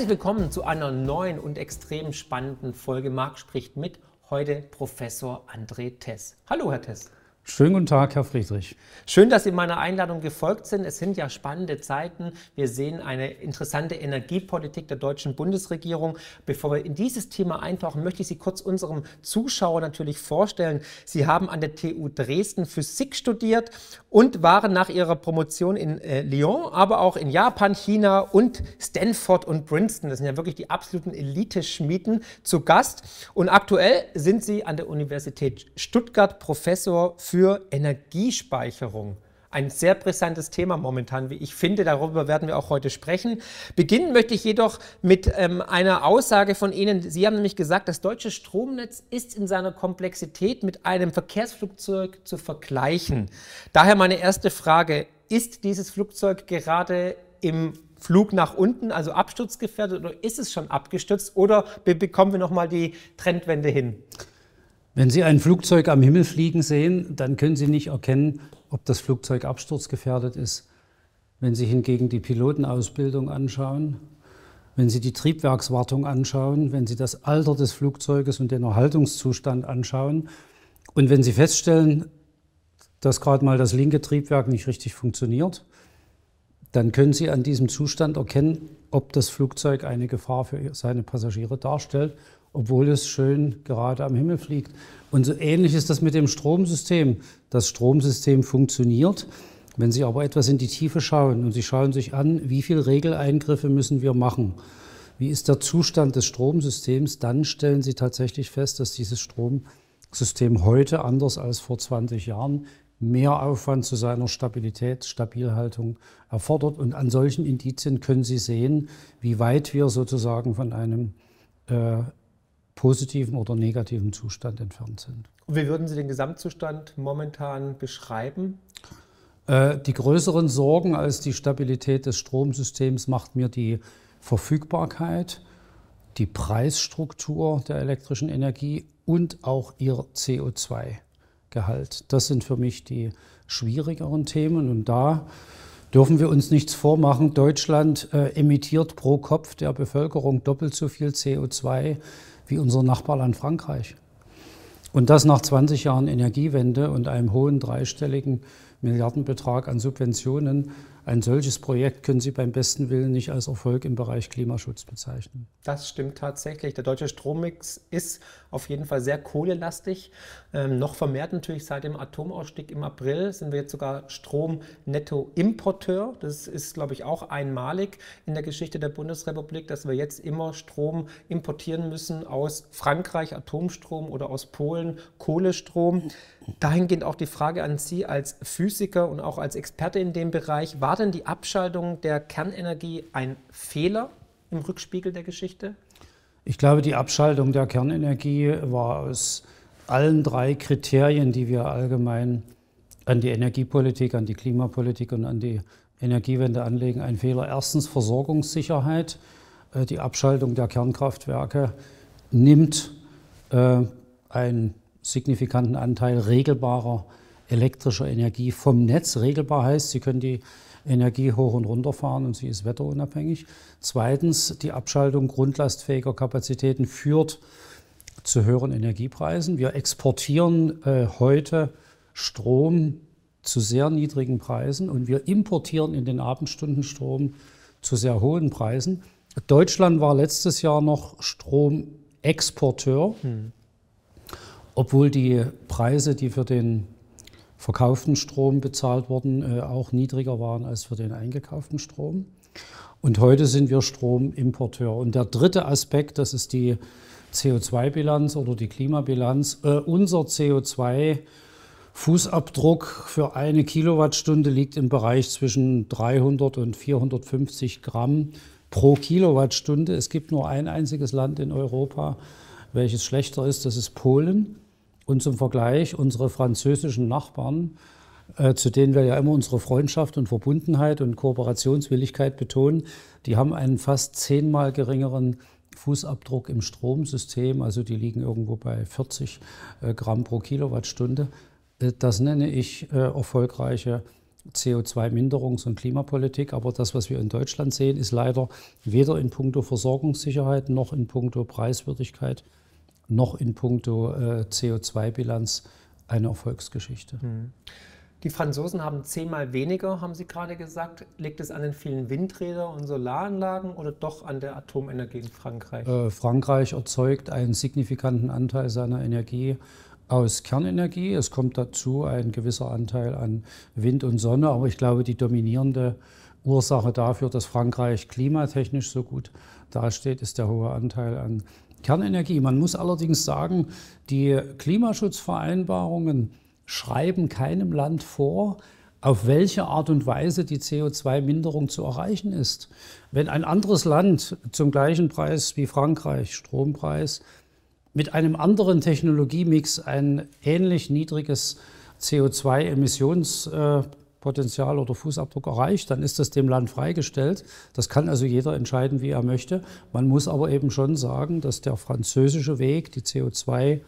Herzlich willkommen zu einer neuen und extrem spannenden Folge. Marc spricht mit. Heute Professor André Tess. Hallo, Herr Tess. Schönen guten Tag, Herr Friedrich. Schön, dass Sie meiner Einladung gefolgt sind. Es sind ja spannende Zeiten. Wir sehen eine interessante Energiepolitik der deutschen Bundesregierung. Bevor wir in dieses Thema eintauchen, möchte ich Sie kurz unserem Zuschauer natürlich vorstellen. Sie haben an der TU Dresden Physik studiert und waren nach Ihrer Promotion in äh, Lyon, aber auch in Japan, China und Stanford und Princeton. Das sind ja wirklich die absoluten Elite-Schmieden zu Gast. Und aktuell sind Sie an der Universität Stuttgart Professor für für Energiespeicherung. Ein sehr brisantes Thema momentan, wie ich finde. Darüber werden wir auch heute sprechen. Beginnen möchte ich jedoch mit ähm, einer Aussage von Ihnen. Sie haben nämlich gesagt, das deutsche Stromnetz ist in seiner Komplexität mit einem Verkehrsflugzeug zu vergleichen. Daher meine erste Frage. Ist dieses Flugzeug gerade im Flug nach unten, also absturzgefährdet, oder ist es schon abgestürzt? Oder bekommen wir nochmal die Trendwende hin? Wenn Sie ein Flugzeug am Himmel fliegen sehen, dann können Sie nicht erkennen, ob das Flugzeug absturzgefährdet ist. Wenn Sie hingegen die Pilotenausbildung anschauen, wenn Sie die Triebwerkswartung anschauen, wenn Sie das Alter des Flugzeuges und den Erhaltungszustand anschauen und wenn Sie feststellen, dass gerade mal das linke Triebwerk nicht richtig funktioniert, dann können Sie an diesem Zustand erkennen, ob das Flugzeug eine Gefahr für seine Passagiere darstellt obwohl es schön gerade am Himmel fliegt. Und so ähnlich ist das mit dem Stromsystem. Das Stromsystem funktioniert. Wenn Sie aber etwas in die Tiefe schauen und Sie schauen sich an, wie viele Regeleingriffe müssen wir machen, wie ist der Zustand des Stromsystems, dann stellen Sie tatsächlich fest, dass dieses Stromsystem heute anders als vor 20 Jahren mehr Aufwand zu seiner Stabilität, Stabilhaltung erfordert. Und an solchen Indizien können Sie sehen, wie weit wir sozusagen von einem äh, positiven oder negativen Zustand entfernt sind. Und wie würden Sie den Gesamtzustand momentan beschreiben? Äh, die größeren Sorgen als die Stabilität des Stromsystems macht mir die Verfügbarkeit, die Preisstruktur der elektrischen Energie und auch ihr CO2-Gehalt. Das sind für mich die schwierigeren Themen und da dürfen wir uns nichts vormachen. Deutschland äh, emittiert pro Kopf der Bevölkerung doppelt so viel CO2 wie unser Nachbarland Frankreich. Und das nach 20 Jahren Energiewende und einem hohen dreistelligen Milliardenbetrag an Subventionen. Ein solches Projekt können Sie beim besten Willen nicht als Erfolg im Bereich Klimaschutz bezeichnen. Das stimmt tatsächlich. Der deutsche Strommix ist auf jeden Fall sehr kohlelastig. Ähm, noch vermehrt natürlich seit dem Atomausstieg im April sind wir jetzt sogar Stromnettoimporteur. Das ist, glaube ich, auch einmalig in der Geschichte der Bundesrepublik, dass wir jetzt immer Strom importieren müssen aus Frankreich, Atomstrom oder aus Polen, Kohlestrom. Dahingehend auch die Frage an Sie als Physiker und auch als Experte in dem Bereich. War denn die Abschaltung der Kernenergie ein Fehler im Rückspiegel der Geschichte? Ich glaube, die Abschaltung der Kernenergie war aus allen drei Kriterien, die wir allgemein an die Energiepolitik, an die Klimapolitik und an die Energiewende anlegen, ein Fehler. Erstens Versorgungssicherheit. Äh, die Abschaltung der Kernkraftwerke nimmt äh, einen signifikanten Anteil regelbarer elektrischer Energie vom Netz. Regelbar heißt, Sie können die Energie hoch und runter fahren und sie ist wetterunabhängig. Zweitens, die Abschaltung grundlastfähiger Kapazitäten führt zu höheren Energiepreisen. Wir exportieren äh, heute Strom zu sehr niedrigen Preisen und wir importieren in den Abendstunden Strom zu sehr hohen Preisen. Deutschland war letztes Jahr noch Stromexporteur, hm. Obwohl die Preise, die für den verkauften Strom bezahlt wurden, äh, auch niedriger waren als für den eingekauften Strom. Und heute sind wir Stromimporteur. Und der dritte Aspekt, das ist die CO2-Bilanz oder die Klimabilanz. Äh, unser CO2-Fußabdruck für eine Kilowattstunde liegt im Bereich zwischen 300 und 450 Gramm pro Kilowattstunde. Es gibt nur ein einziges Land in Europa, welches schlechter ist, das ist Polen. Und zum Vergleich, unsere französischen Nachbarn, äh, zu denen wir ja immer unsere Freundschaft und Verbundenheit und Kooperationswilligkeit betonen, die haben einen fast zehnmal geringeren Fußabdruck im Stromsystem, also die liegen irgendwo bei 40 äh, Gramm pro Kilowattstunde. Äh, das nenne ich äh, erfolgreiche CO2-Minderungs- und Klimapolitik. Aber das, was wir in Deutschland sehen, ist leider weder in puncto Versorgungssicherheit noch in puncto Preiswürdigkeit noch in puncto äh, CO2-Bilanz eine Erfolgsgeschichte. Mhm. Die Franzosen haben zehnmal weniger, haben Sie gerade gesagt. Liegt es an den vielen Windrädern und Solaranlagen oder doch an der Atomenergie in Frankreich? Äh, Frankreich erzeugt einen signifikanten Anteil seiner Energie aus Kernenergie. Es kommt dazu ein gewisser Anteil an Wind und Sonne, aber ich glaube, die dominierende Ursache dafür, dass Frankreich klimatechnisch so gut dasteht, ist der hohe Anteil an Kernenergie. Man muss allerdings sagen, die Klimaschutzvereinbarungen schreiben keinem Land vor, auf welche Art und Weise die CO2-Minderung zu erreichen ist. Wenn ein anderes Land zum gleichen Preis wie Frankreich, Strompreis, mit einem anderen Technologiemix ein ähnlich niedriges CO2-Emissionspotenzial oder Fußabdruck erreicht, dann ist das dem Land freigestellt. Das kann also jeder entscheiden, wie er möchte. Man muss aber eben schon sagen, dass der französische Weg, die CO2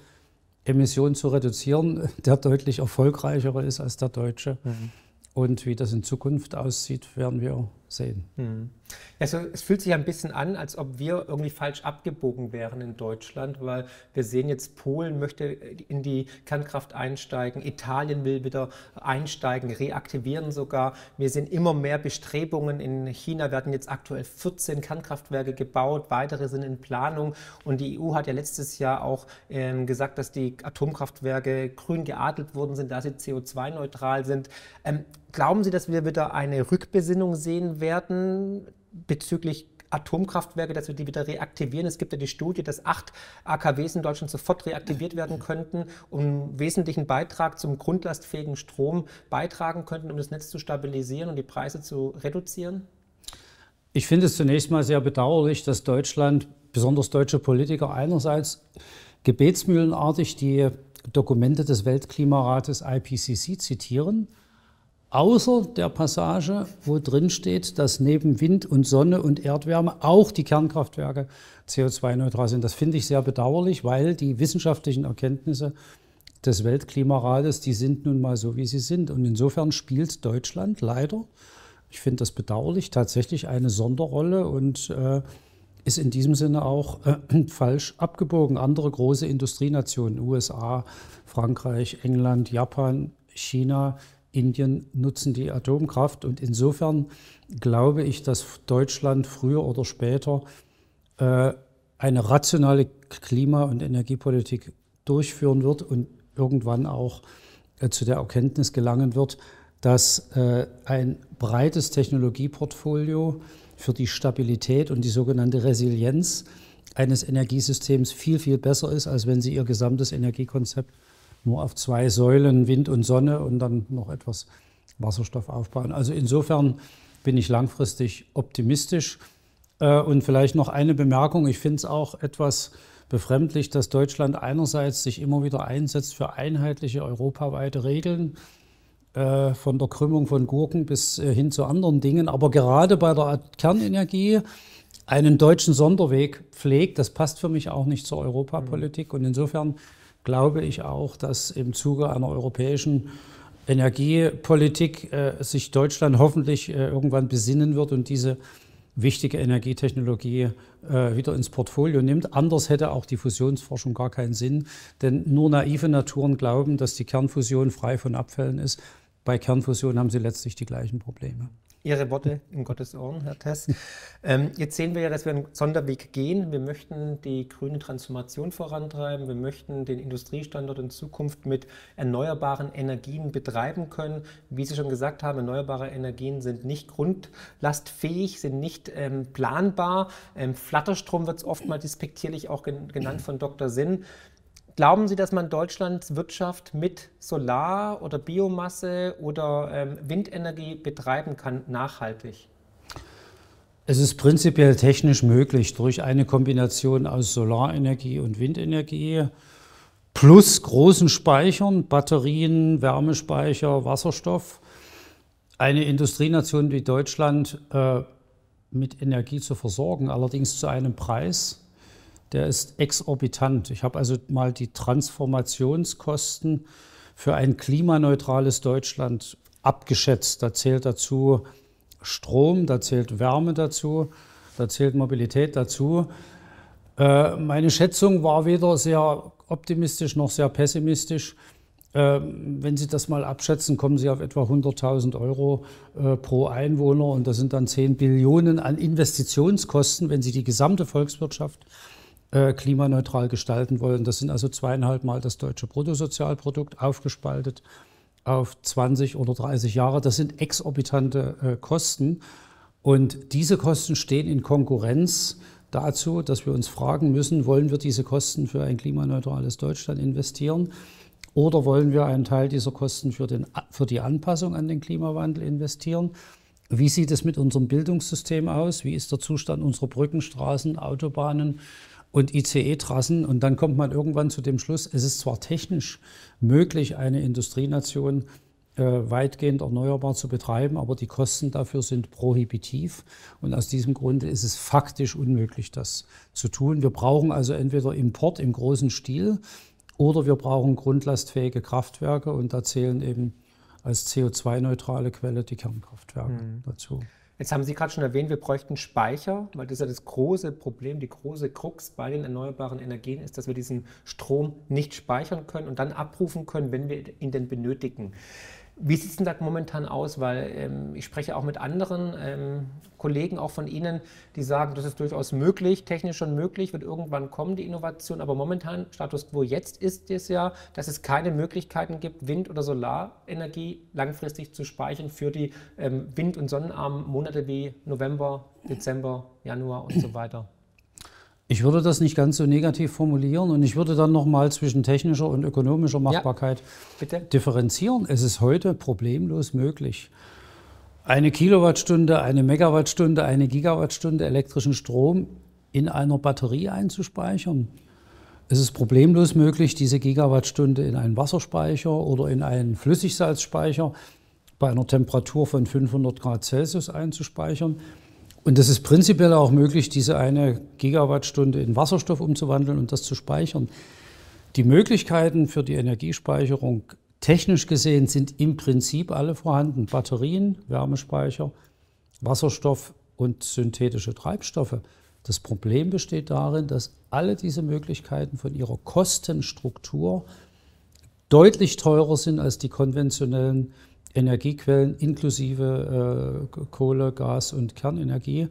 Emissionen zu reduzieren, der deutlich erfolgreichere ist als der deutsche. Mhm. Und wie das in Zukunft aussieht, werden wir sehen. Mhm. Also es fühlt sich ein bisschen an, als ob wir irgendwie falsch abgebogen wären in Deutschland, weil wir sehen jetzt, Polen möchte in die Kernkraft einsteigen, Italien will wieder einsteigen, reaktivieren sogar. Wir sehen immer mehr Bestrebungen. In China werden jetzt aktuell 14 Kernkraftwerke gebaut, weitere sind in Planung. Und die EU hat ja letztes Jahr auch ähm, gesagt, dass die Atomkraftwerke grün geadelt worden sind, da sie CO2-neutral sind. Ähm, glauben Sie, dass wir wieder eine Rückbesinnung sehen werden? bezüglich Atomkraftwerke, dass wir die wieder reaktivieren. Es gibt ja die Studie, dass acht AKWs in Deutschland sofort reaktiviert werden könnten einen wesentlichen Beitrag zum grundlastfähigen Strom beitragen könnten, um das Netz zu stabilisieren und die Preise zu reduzieren? Ich finde es zunächst mal sehr bedauerlich, dass Deutschland, besonders deutsche Politiker einerseits gebetsmühlenartig die Dokumente des Weltklimarates IPCC zitieren außer der Passage, wo drin steht, dass neben Wind und Sonne und Erdwärme auch die Kernkraftwerke CO2-neutral sind. Das finde ich sehr bedauerlich, weil die wissenschaftlichen Erkenntnisse des Weltklimarates, die sind nun mal so, wie sie sind. Und insofern spielt Deutschland leider, ich finde das bedauerlich, tatsächlich eine Sonderrolle und äh, ist in diesem Sinne auch äh, falsch abgebogen. Andere große Industrienationen, USA, Frankreich, England, Japan, China, Indien nutzen die Atomkraft. Und insofern glaube ich, dass Deutschland früher oder später äh, eine rationale Klima- und Energiepolitik durchführen wird und irgendwann auch äh, zu der Erkenntnis gelangen wird, dass äh, ein breites Technologieportfolio für die Stabilität und die sogenannte Resilienz eines Energiesystems viel, viel besser ist, als wenn Sie Ihr gesamtes Energiekonzept nur auf zwei Säulen, Wind und Sonne und dann noch etwas Wasserstoff aufbauen. Also insofern bin ich langfristig optimistisch. Äh, und vielleicht noch eine Bemerkung. Ich finde es auch etwas befremdlich, dass Deutschland einerseits sich immer wieder einsetzt für einheitliche europaweite Regeln, äh, von der Krümmung von Gurken bis äh, hin zu anderen Dingen, aber gerade bei der Kernenergie einen deutschen Sonderweg pflegt. Das passt für mich auch nicht zur Europapolitik. Und insofern glaube ich auch, dass im Zuge einer europäischen Energiepolitik äh, sich Deutschland hoffentlich äh, irgendwann besinnen wird und diese wichtige Energietechnologie äh, wieder ins Portfolio nimmt. Anders hätte auch die Fusionsforschung gar keinen Sinn, denn nur naive Naturen glauben, dass die Kernfusion frei von Abfällen ist. Bei Kernfusion haben sie letztlich die gleichen Probleme. Ihre Worte in Gottes Ohren, Herr Tess. Ähm, jetzt sehen wir ja, dass wir einen Sonderweg gehen. Wir möchten die grüne Transformation vorantreiben. Wir möchten den Industriestandort in Zukunft mit erneuerbaren Energien betreiben können. Wie Sie schon gesagt haben, erneuerbare Energien sind nicht grundlastfähig, sind nicht ähm, planbar. Ähm, Flatterstrom wird es oftmals despektierlich auch genannt von Dr. Sinn. Glauben Sie, dass man Deutschlands Wirtschaft mit Solar- oder Biomasse oder ähm, Windenergie betreiben kann, nachhaltig? Es ist prinzipiell technisch möglich durch eine Kombination aus Solarenergie und Windenergie plus großen Speichern, Batterien, Wärmespeicher, Wasserstoff, eine Industrienation wie Deutschland äh, mit Energie zu versorgen, allerdings zu einem Preis, der ist exorbitant. Ich habe also mal die Transformationskosten für ein klimaneutrales Deutschland abgeschätzt. Da zählt dazu Strom, da zählt Wärme dazu, da zählt Mobilität dazu. Äh, meine Schätzung war weder sehr optimistisch noch sehr pessimistisch. Äh, wenn Sie das mal abschätzen, kommen Sie auf etwa 100.000 Euro äh, pro Einwohner und das sind dann 10 Billionen an Investitionskosten, wenn Sie die gesamte Volkswirtschaft klimaneutral gestalten wollen. Das sind also zweieinhalb Mal das deutsche Bruttosozialprodukt aufgespaltet auf 20 oder 30 Jahre. Das sind exorbitante äh, Kosten. Und diese Kosten stehen in Konkurrenz dazu, dass wir uns fragen müssen, wollen wir diese Kosten für ein klimaneutrales Deutschland investieren oder wollen wir einen Teil dieser Kosten für, den, für die Anpassung an den Klimawandel investieren? Wie sieht es mit unserem Bildungssystem aus? Wie ist der Zustand unserer Brücken, Straßen, Autobahnen? Und ICE-Trassen. Und dann kommt man irgendwann zu dem Schluss, es ist zwar technisch möglich, eine Industrienation äh, weitgehend erneuerbar zu betreiben, aber die Kosten dafür sind prohibitiv. Und aus diesem Grunde ist es faktisch unmöglich, das zu tun. Wir brauchen also entweder Import im großen Stil oder wir brauchen grundlastfähige Kraftwerke und da zählen eben als CO2-neutrale Quelle die Kernkraftwerke mhm. dazu. Jetzt haben Sie gerade schon erwähnt, wir bräuchten Speicher, weil das ja das große Problem, die große Krux bei den erneuerbaren Energien ist, dass wir diesen Strom nicht speichern können und dann abrufen können, wenn wir ihn denn benötigen. Wie sieht es denn da momentan aus? Weil ähm, ich spreche auch mit anderen ähm, Kollegen, auch von Ihnen, die sagen, das ist durchaus möglich, technisch schon möglich, wird irgendwann kommen, die Innovation. Aber momentan, Status quo jetzt ist es ja, dass es keine Möglichkeiten gibt, Wind- oder Solarenergie langfristig zu speichern für die ähm, wind- und sonnenarmen Monate wie November, Dezember, Januar und so weiter. Ich würde das nicht ganz so negativ formulieren und ich würde dann nochmal zwischen technischer und ökonomischer Machbarkeit ja, differenzieren. Es ist heute problemlos möglich, eine Kilowattstunde, eine Megawattstunde, eine Gigawattstunde elektrischen Strom in einer Batterie einzuspeichern. Es ist problemlos möglich, diese Gigawattstunde in einen Wasserspeicher oder in einen Flüssigsalzspeicher bei einer Temperatur von 500 Grad Celsius einzuspeichern. Und es ist prinzipiell auch möglich, diese eine Gigawattstunde in Wasserstoff umzuwandeln und das zu speichern. Die Möglichkeiten für die Energiespeicherung technisch gesehen sind im Prinzip alle vorhanden. Batterien, Wärmespeicher, Wasserstoff und synthetische Treibstoffe. Das Problem besteht darin, dass alle diese Möglichkeiten von ihrer Kostenstruktur deutlich teurer sind als die konventionellen Energiequellen inklusive äh, Kohle, Gas und Kernenergie.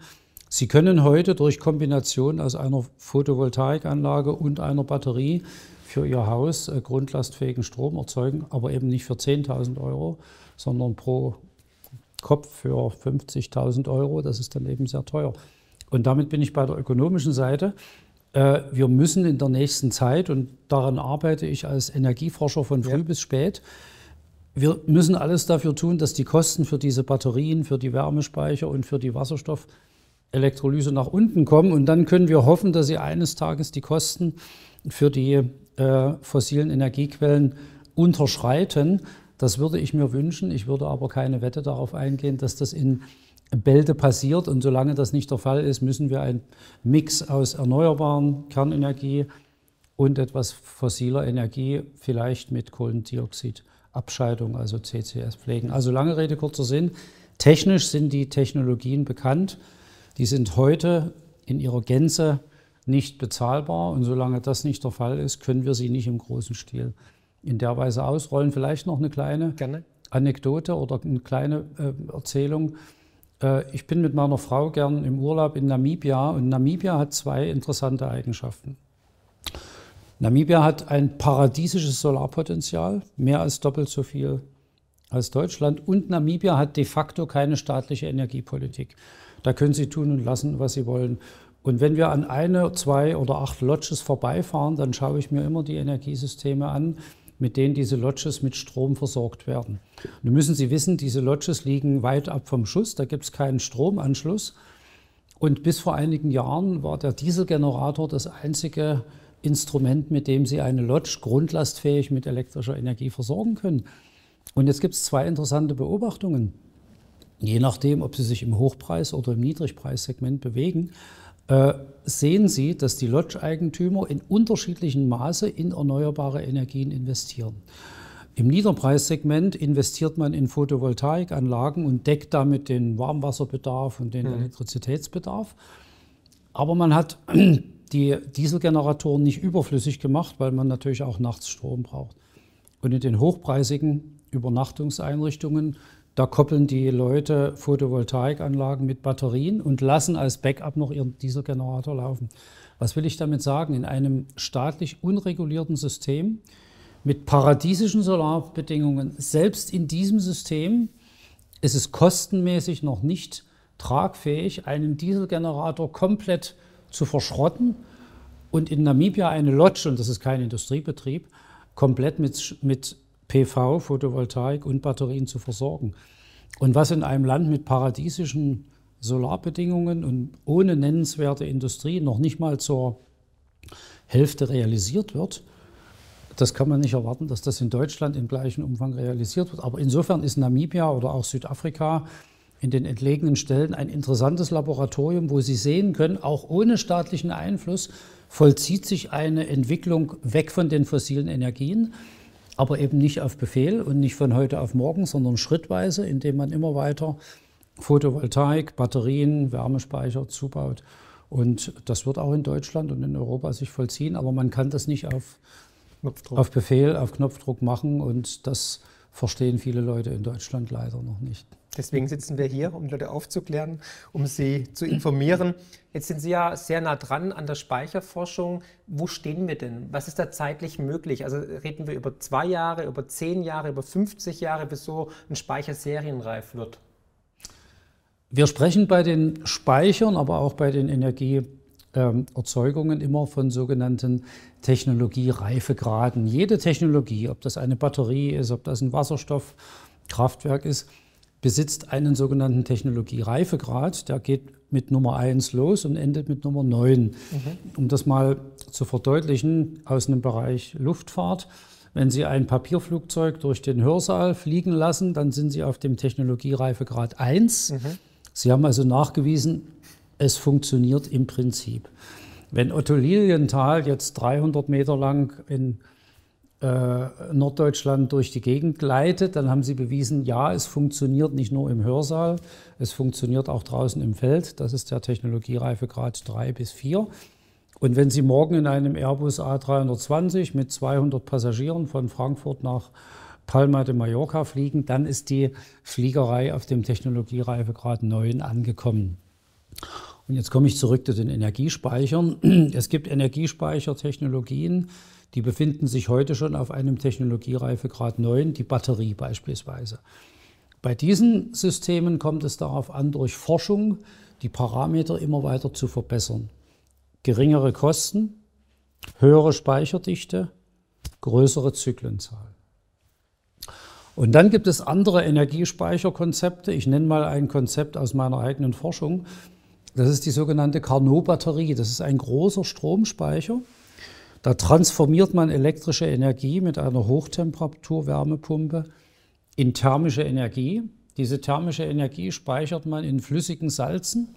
Sie können heute durch Kombination aus einer Photovoltaikanlage und einer Batterie für Ihr Haus äh, grundlastfähigen Strom erzeugen, aber eben nicht für 10.000 Euro, sondern pro Kopf für 50.000 Euro. Das ist dann eben sehr teuer. Und damit bin ich bei der ökonomischen Seite. Äh, wir müssen in der nächsten Zeit, und daran arbeite ich als Energieforscher von früh ja. bis spät, wir müssen alles dafür tun, dass die Kosten für diese Batterien, für die Wärmespeicher und für die Wasserstoffelektrolyse nach unten kommen. Und dann können wir hoffen, dass sie eines Tages die Kosten für die äh, fossilen Energiequellen unterschreiten. Das würde ich mir wünschen. Ich würde aber keine Wette darauf eingehen, dass das in Bälde passiert. Und solange das nicht der Fall ist, müssen wir einen Mix aus erneuerbaren Kernenergie und etwas fossiler Energie, vielleicht mit Kohlendioxid Abscheidung, also CCS pflegen. Also lange Rede, kurzer Sinn. Technisch sind die Technologien bekannt. Die sind heute in ihrer Gänze nicht bezahlbar. Und solange das nicht der Fall ist, können wir sie nicht im großen Stil in der Weise ausrollen. Vielleicht noch eine kleine Gerne. Anekdote oder eine kleine äh, Erzählung. Äh, ich bin mit meiner Frau gern im Urlaub in Namibia und Namibia hat zwei interessante Eigenschaften. Namibia hat ein paradiesisches Solarpotenzial, mehr als doppelt so viel als Deutschland. Und Namibia hat de facto keine staatliche Energiepolitik. Da können sie tun und lassen, was sie wollen. Und wenn wir an eine, zwei oder acht Lodges vorbeifahren, dann schaue ich mir immer die Energiesysteme an, mit denen diese Lodges mit Strom versorgt werden. Nun müssen Sie wissen, diese Lodges liegen weit ab vom Schuss, da gibt es keinen Stromanschluss. Und bis vor einigen Jahren war der Dieselgenerator das einzige Instrument, mit dem Sie eine Lodge grundlastfähig mit elektrischer Energie versorgen können. Und jetzt gibt es zwei interessante Beobachtungen. Je nachdem, ob Sie sich im Hochpreis- oder im Niedrigpreissegment bewegen, äh, sehen Sie, dass die Lodge-Eigentümer in unterschiedlichem Maße in erneuerbare Energien investieren. Im Niederpreissegment investiert man in Photovoltaikanlagen und deckt damit den Warmwasserbedarf und den mhm. Elektrizitätsbedarf. Aber man hat die Dieselgeneratoren nicht überflüssig gemacht, weil man natürlich auch nachts Strom braucht. Und in den hochpreisigen Übernachtungseinrichtungen, da koppeln die Leute Photovoltaikanlagen mit Batterien und lassen als Backup noch ihren Dieselgenerator laufen. Was will ich damit sagen? In einem staatlich unregulierten System mit paradiesischen Solarbedingungen, selbst in diesem System ist es kostenmäßig noch nicht tragfähig, einen Dieselgenerator komplett zu verschrotten und in Namibia eine Lodge, und das ist kein Industriebetrieb, komplett mit, mit PV, Photovoltaik und Batterien zu versorgen. Und was in einem Land mit paradiesischen Solarbedingungen und ohne nennenswerte Industrie noch nicht mal zur Hälfte realisiert wird, das kann man nicht erwarten, dass das in Deutschland im gleichen Umfang realisiert wird. Aber insofern ist Namibia oder auch Südafrika in den entlegenen Stellen ein interessantes Laboratorium, wo Sie sehen können, auch ohne staatlichen Einfluss vollzieht sich eine Entwicklung weg von den fossilen Energien, aber eben nicht auf Befehl und nicht von heute auf morgen, sondern schrittweise, indem man immer weiter Photovoltaik, Batterien, Wärmespeicher zubaut. Und das wird auch in Deutschland und in Europa sich vollziehen, aber man kann das nicht auf auf Befehl, auf Knopfdruck machen und das verstehen viele Leute in Deutschland leider noch nicht. Deswegen sitzen wir hier, um Leute aufzuklären, um sie zu informieren. Jetzt sind Sie ja sehr nah dran an der Speicherforschung. Wo stehen wir denn? Was ist da zeitlich möglich? Also reden wir über zwei Jahre, über zehn Jahre, über 50 Jahre, bis so ein Speicher serienreif wird? Wir sprechen bei den Speichern, aber auch bei den Energie ähm, immer von sogenannten Technologiereifegraden. Jede Technologie, ob das eine Batterie ist, ob das ein Wasserstoffkraftwerk ist, besitzt einen sogenannten Technologiereifegrad. Der geht mit Nummer 1 los und endet mit Nummer 9. Mhm. Um das mal zu verdeutlichen, aus einem Bereich Luftfahrt. Wenn Sie ein Papierflugzeug durch den Hörsaal fliegen lassen, dann sind Sie auf dem Technologiereifegrad 1. Mhm. Sie haben also nachgewiesen, es funktioniert im Prinzip. Wenn Otto Lilienthal jetzt 300 Meter lang in Norddeutschland durch die Gegend gleitet, dann haben sie bewiesen, ja, es funktioniert nicht nur im Hörsaal, es funktioniert auch draußen im Feld. Das ist der Technologiereifegrad 3 bis 4. Und wenn Sie morgen in einem Airbus A320 mit 200 Passagieren von Frankfurt nach Palma de Mallorca fliegen, dann ist die Fliegerei auf dem Technologiereifegrad 9 angekommen. Und jetzt komme ich zurück zu den Energiespeichern. Es gibt Energiespeichertechnologien, die befinden sich heute schon auf einem Technologiereifegrad 9, die Batterie beispielsweise. Bei diesen Systemen kommt es darauf an, durch Forschung die Parameter immer weiter zu verbessern. Geringere Kosten, höhere Speicherdichte, größere Zyklenzahl. Und dann gibt es andere Energiespeicherkonzepte. Ich nenne mal ein Konzept aus meiner eigenen Forschung. Das ist die sogenannte Carnot-Batterie. Das ist ein großer Stromspeicher. Da transformiert man elektrische Energie mit einer Hochtemperatur-Wärmepumpe in thermische Energie. Diese thermische Energie speichert man in flüssigen Salzen,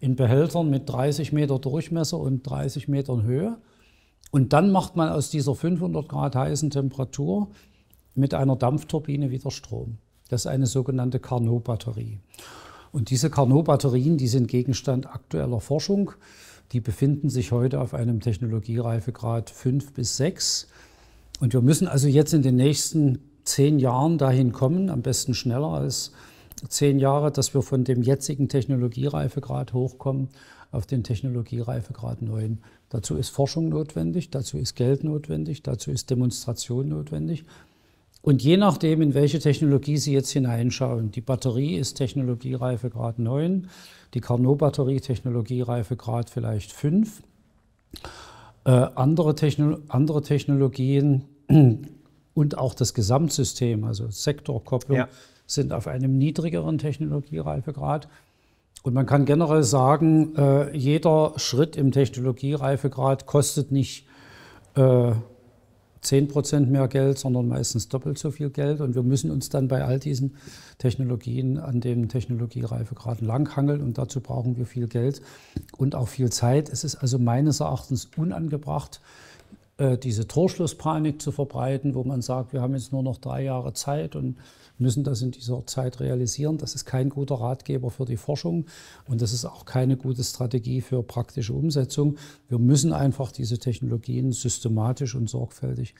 in Behältern mit 30 Meter Durchmesser und 30 Metern Höhe. Und dann macht man aus dieser 500 Grad heißen Temperatur mit einer Dampfturbine wieder Strom. Das ist eine sogenannte Carnot-Batterie. Und diese Carnot-Batterien, die sind Gegenstand aktueller Forschung. Die befinden sich heute auf einem Technologiereifegrad 5 bis 6. Und wir müssen also jetzt in den nächsten zehn Jahren dahin kommen, am besten schneller als zehn Jahre, dass wir von dem jetzigen Technologiereifegrad hochkommen auf den Technologiereifegrad 9. Dazu ist Forschung notwendig, dazu ist Geld notwendig, dazu ist Demonstration notwendig. Und je nachdem, in welche Technologie Sie jetzt hineinschauen, die Batterie ist Technologiereifegrad 9, die Carnot-Batterie Technologiereifegrad vielleicht 5. Äh, andere, Techno andere Technologien und auch das Gesamtsystem, also Sektorkopplung, ja. sind auf einem niedrigeren Technologiereifegrad. Und man kann generell sagen, äh, jeder Schritt im Technologiereifegrad kostet nicht äh, 10% mehr Geld, sondern meistens doppelt so viel Geld. Und wir müssen uns dann bei all diesen Technologien an dem Technologiereifegrad langhangeln. Und dazu brauchen wir viel Geld und auch viel Zeit. Es ist also meines Erachtens unangebracht, äh, diese Torschlusspanik zu verbreiten, wo man sagt, wir haben jetzt nur noch drei Jahre Zeit und müssen das in dieser Zeit realisieren. Das ist kein guter Ratgeber für die Forschung und das ist auch keine gute Strategie für praktische Umsetzung. Wir müssen einfach diese Technologien systematisch und sorgfältig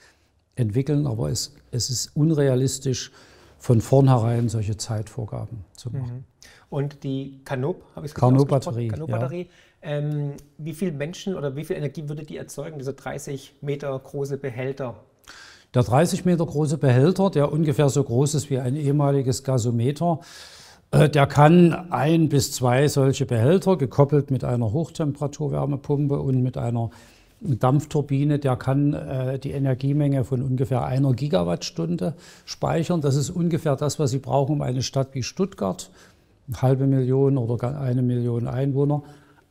entwickeln, aber es, es ist unrealistisch, von vornherein solche Zeitvorgaben zu machen. Mhm. Und die Canop, habe ich es. Carnot-Batterie. Ja. Ähm, wie viel Menschen oder wie viel Energie würde die erzeugen, dieser 30 Meter große Behälter? Der 30 Meter große Behälter, der ungefähr so groß ist wie ein ehemaliges Gasometer, äh, der kann ein bis zwei solche Behälter, gekoppelt mit einer Hochtemperaturwärmepumpe und mit einer Dampfturbine, der kann äh, die Energiemenge von ungefähr einer Gigawattstunde speichern. Das ist ungefähr das, was Sie brauchen, um eine Stadt wie Stuttgart, eine halbe Million oder eine Million Einwohner,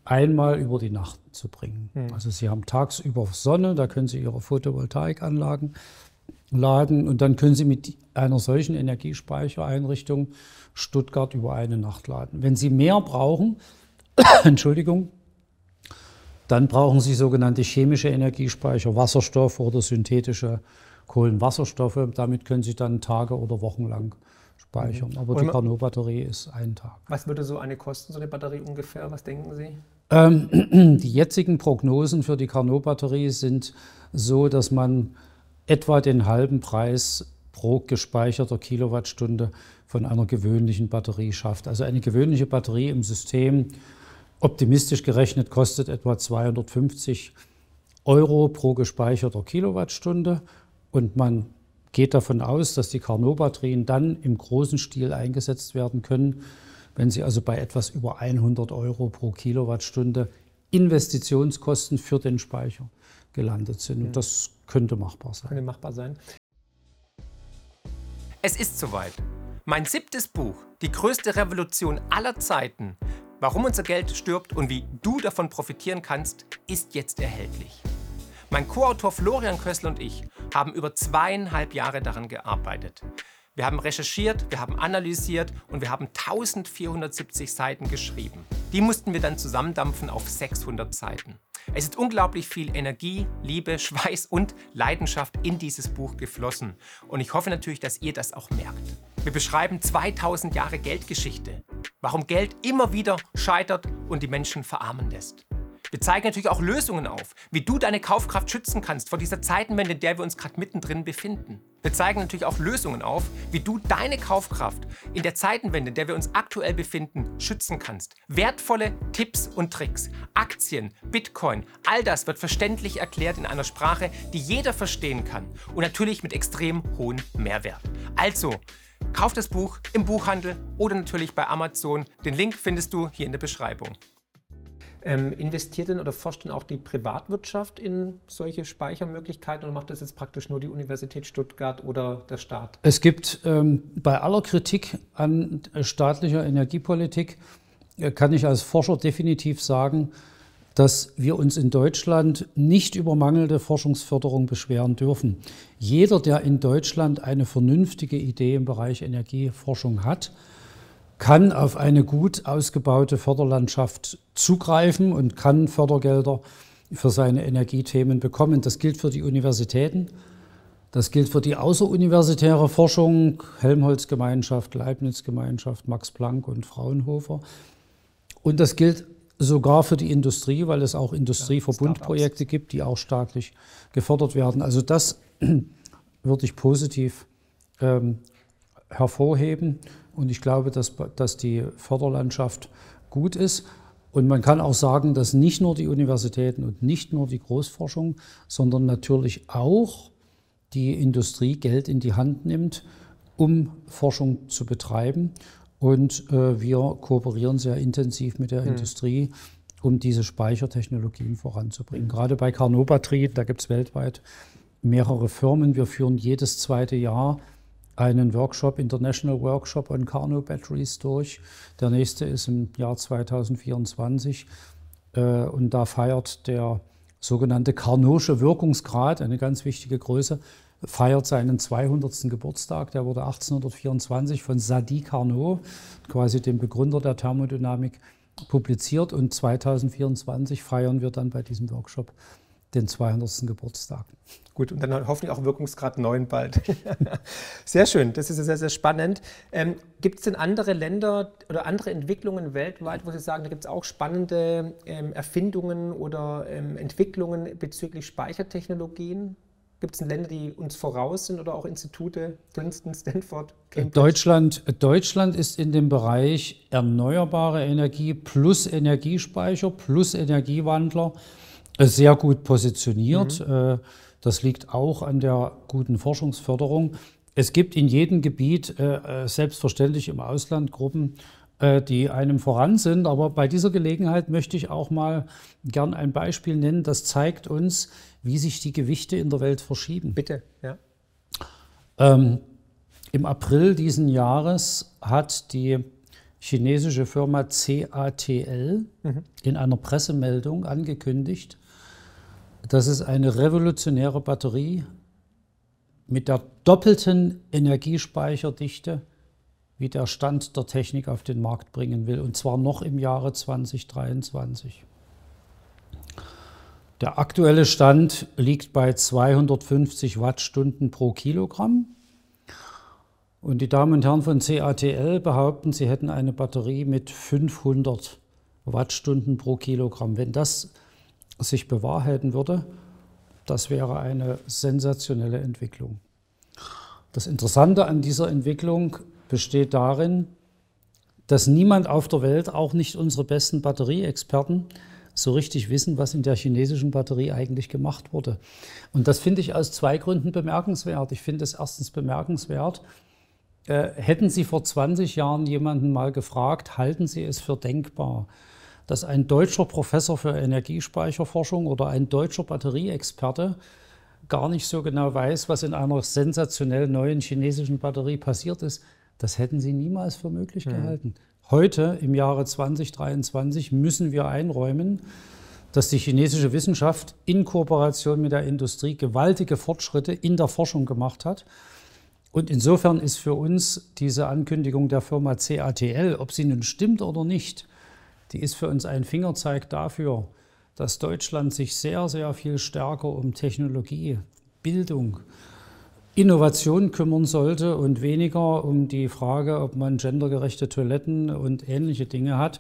einmal über die Nacht zu bringen. Mhm. Also Sie haben tagsüber Sonne, da können Sie Ihre Photovoltaikanlagen laden und dann können Sie mit einer solchen Energiespeichereinrichtung Stuttgart über eine Nacht laden. Wenn Sie mehr brauchen, Entschuldigung, dann brauchen Sie sogenannte chemische Energiespeicher, Wasserstoff oder synthetische Kohlenwasserstoffe. Damit können Sie dann Tage oder Wochen lang speichern. Mhm. Aber die Carnot-Batterie ist ein Tag. Was würde so eine kosten, so eine Batterie ungefähr? Was denken Sie? Ähm, die jetzigen Prognosen für die Carnot-Batterie sind so, dass man etwa den halben Preis pro gespeicherter Kilowattstunde von einer gewöhnlichen Batterie schafft. Also eine gewöhnliche Batterie im System, optimistisch gerechnet, kostet etwa 250 Euro pro gespeicherter Kilowattstunde. Und man geht davon aus, dass die Carnot-Batterien dann im großen Stil eingesetzt werden können, wenn sie also bei etwas über 100 Euro pro Kilowattstunde Investitionskosten für den Speicher gelandet sind. Und das könnte machbar sein. Könnte machbar sein. Es ist soweit. Mein siebtes Buch, Die größte Revolution aller Zeiten, warum unser Geld stirbt und wie du davon profitieren kannst, ist jetzt erhältlich. Mein Co-Autor Florian Kössel und ich haben über zweieinhalb Jahre daran gearbeitet. Wir haben recherchiert, wir haben analysiert und wir haben 1470 Seiten geschrieben. Die mussten wir dann zusammendampfen auf 600 Seiten. Es ist unglaublich viel Energie, Liebe, Schweiß und Leidenschaft in dieses Buch geflossen. Und ich hoffe natürlich, dass ihr das auch merkt. Wir beschreiben 2000 Jahre Geldgeschichte. Warum Geld immer wieder scheitert und die Menschen verarmen lässt. Wir zeigen natürlich auch Lösungen auf, wie du deine Kaufkraft schützen kannst vor dieser Zeitenwende, in der wir uns gerade mittendrin befinden. Wir zeigen natürlich auch Lösungen auf, wie du deine Kaufkraft in der Zeitenwende, in der wir uns aktuell befinden, schützen kannst. Wertvolle Tipps und Tricks, Aktien, Bitcoin, all das wird verständlich erklärt in einer Sprache, die jeder verstehen kann und natürlich mit extrem hohem Mehrwert. Also, kauf das Buch im Buchhandel oder natürlich bei Amazon. Den Link findest du hier in der Beschreibung. Ähm, investiert denn oder forscht denn auch die Privatwirtschaft in solche Speichermöglichkeiten oder macht das jetzt praktisch nur die Universität Stuttgart oder der Staat? Es gibt ähm, bei aller Kritik an staatlicher Energiepolitik, äh, kann ich als Forscher definitiv sagen, dass wir uns in Deutschland nicht über mangelnde Forschungsförderung beschweren dürfen. Jeder, der in Deutschland eine vernünftige Idee im Bereich Energieforschung hat, kann auf eine gut ausgebaute Förderlandschaft zugreifen und kann Fördergelder für seine Energiethemen bekommen. Das gilt für die Universitäten, das gilt für die außeruniversitäre Forschung, Helmholtz-Gemeinschaft, Leibniz-Gemeinschaft, Max Planck und Fraunhofer. Und das gilt sogar für die Industrie, weil es auch Industrieverbundprojekte gibt, die auch staatlich gefördert werden. Also das würde ich positiv ähm, hervorheben. Und ich glaube, dass, dass die Förderlandschaft gut ist. Und man kann auch sagen, dass nicht nur die Universitäten und nicht nur die Großforschung, sondern natürlich auch die Industrie Geld in die Hand nimmt, um Forschung zu betreiben. Und äh, wir kooperieren sehr intensiv mit der hm. Industrie, um diese Speichertechnologien voranzubringen. Gerade bei Carnot-Batterien, da gibt es weltweit mehrere Firmen. Wir führen jedes zweite Jahr einen Workshop, International Workshop on Carno Batteries durch. Der nächste ist im Jahr 2024. Äh, und da feiert der sogenannte Carnosche Wirkungsgrad, eine ganz wichtige Größe, feiert seinen 200. Geburtstag. Der wurde 1824 von Sadi Carnot, quasi dem Begründer der Thermodynamik, publiziert. Und 2024 feiern wir dann bei diesem Workshop den 200. Geburtstag. Gut, und dann hoffentlich auch Wirkungsgrad 9 bald. sehr schön, das ist sehr, sehr spannend. Ähm, gibt es denn andere Länder oder andere Entwicklungen weltweit, wo Sie sagen, da gibt es auch spannende ähm, Erfindungen oder ähm, Entwicklungen bezüglich Speichertechnologien? Gibt es Länder, die uns voraus sind oder auch Institute, Princeton, Stanford, Cambridge? Deutschland, Deutschland ist in dem Bereich erneuerbare Energie plus Energiespeicher plus Energiewandler sehr gut positioniert. Mhm. Das liegt auch an der guten Forschungsförderung. Es gibt in jedem Gebiet äh, äh, selbstverständlich im Ausland Gruppen, die einem voran sind. Aber bei dieser Gelegenheit möchte ich auch mal gern ein Beispiel nennen, das zeigt uns, wie sich die Gewichte in der Welt verschieben. Bitte, ja. Ähm, Im April diesen Jahres hat die chinesische Firma CATL mhm. in einer Pressemeldung angekündigt, das ist eine revolutionäre Batterie mit der doppelten Energiespeicherdichte, wie der Stand der Technik auf den Markt bringen will, und zwar noch im Jahre 2023. Der aktuelle Stand liegt bei 250 Wattstunden pro Kilogramm. Und die Damen und Herren von CATL behaupten, sie hätten eine Batterie mit 500 Wattstunden pro Kilogramm. Wenn das sich bewahrheiten würde, das wäre eine sensationelle Entwicklung. Das Interessante an dieser Entwicklung besteht darin, dass niemand auf der Welt, auch nicht unsere besten Batterieexperten, so richtig wissen, was in der chinesischen Batterie eigentlich gemacht wurde. Und das finde ich aus zwei Gründen bemerkenswert. Ich finde es erstens bemerkenswert, äh, hätten Sie vor 20 Jahren jemanden mal gefragt, halten Sie es für denkbar, dass ein deutscher Professor für Energiespeicherforschung oder ein deutscher Batterieexperte gar nicht so genau weiß, was in einer sensationell neuen chinesischen Batterie passiert ist. Das hätten sie niemals für möglich mhm. gehalten. Heute, im Jahre 2023, müssen wir einräumen, dass die chinesische Wissenschaft in Kooperation mit der Industrie gewaltige Fortschritte in der Forschung gemacht hat. Und insofern ist für uns diese Ankündigung der Firma CATL, ob sie nun stimmt oder nicht, die ist für uns ein Fingerzeig dafür, dass Deutschland sich sehr, sehr viel stärker um Technologie, Bildung, Innovation kümmern sollte und weniger um die Frage, ob man gendergerechte Toiletten und ähnliche Dinge hat.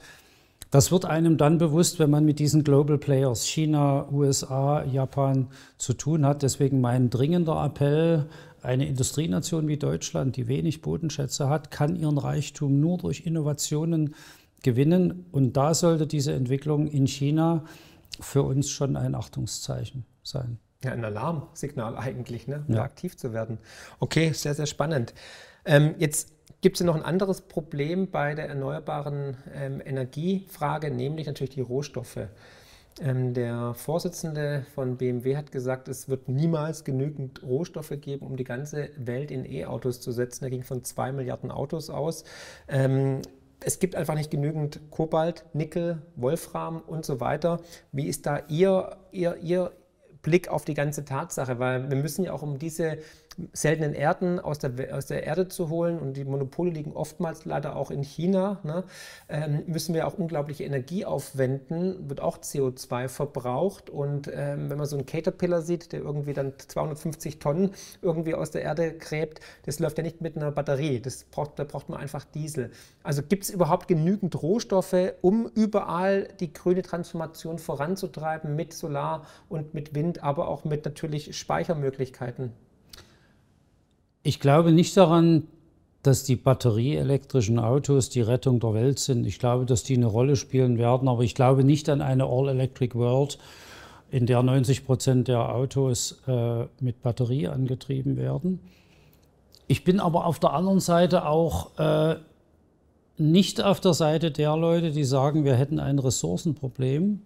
Das wird einem dann bewusst, wenn man mit diesen Global Players China, USA, Japan zu tun hat. Deswegen mein dringender Appell, eine Industrienation wie Deutschland, die wenig Bodenschätze hat, kann ihren Reichtum nur durch Innovationen gewinnen. Und da sollte diese Entwicklung in China für uns schon ein Achtungszeichen sein. Ja, ein Alarmsignal eigentlich, ne? Ja. aktiv zu werden. Okay, sehr, sehr spannend. Ähm, jetzt gibt es noch ein anderes Problem bei der erneuerbaren ähm, Energiefrage, nämlich natürlich die Rohstoffe. Ähm, der Vorsitzende von BMW hat gesagt, es wird niemals genügend Rohstoffe geben, um die ganze Welt in E-Autos zu setzen. Er ging von zwei Milliarden Autos aus. Ähm, es gibt einfach nicht genügend Kobalt, Nickel, Wolfram und so weiter. Wie ist da Ihr, Ihr, Ihr Blick auf die ganze Tatsache? Weil wir müssen ja auch um diese seltenen Erden aus der, aus der Erde zu holen. Und die Monopole liegen oftmals leider auch in China, ne, ähm, müssen wir auch unglaubliche Energie aufwenden, wird auch CO2 verbraucht. Und ähm, wenn man so einen Caterpillar sieht, der irgendwie dann 250 Tonnen irgendwie aus der Erde gräbt, das läuft ja nicht mit einer Batterie, das braucht, da braucht man einfach Diesel. Also gibt es überhaupt genügend Rohstoffe, um überall die grüne Transformation voranzutreiben mit Solar und mit Wind, aber auch mit natürlich Speichermöglichkeiten? Ich glaube nicht daran, dass die batterieelektrischen Autos die Rettung der Welt sind. Ich glaube, dass die eine Rolle spielen werden, aber ich glaube nicht an eine All-Electric World, in der 90 Prozent der Autos äh, mit Batterie angetrieben werden. Ich bin aber auf der anderen Seite auch äh, nicht auf der Seite der Leute, die sagen, wir hätten ein Ressourcenproblem.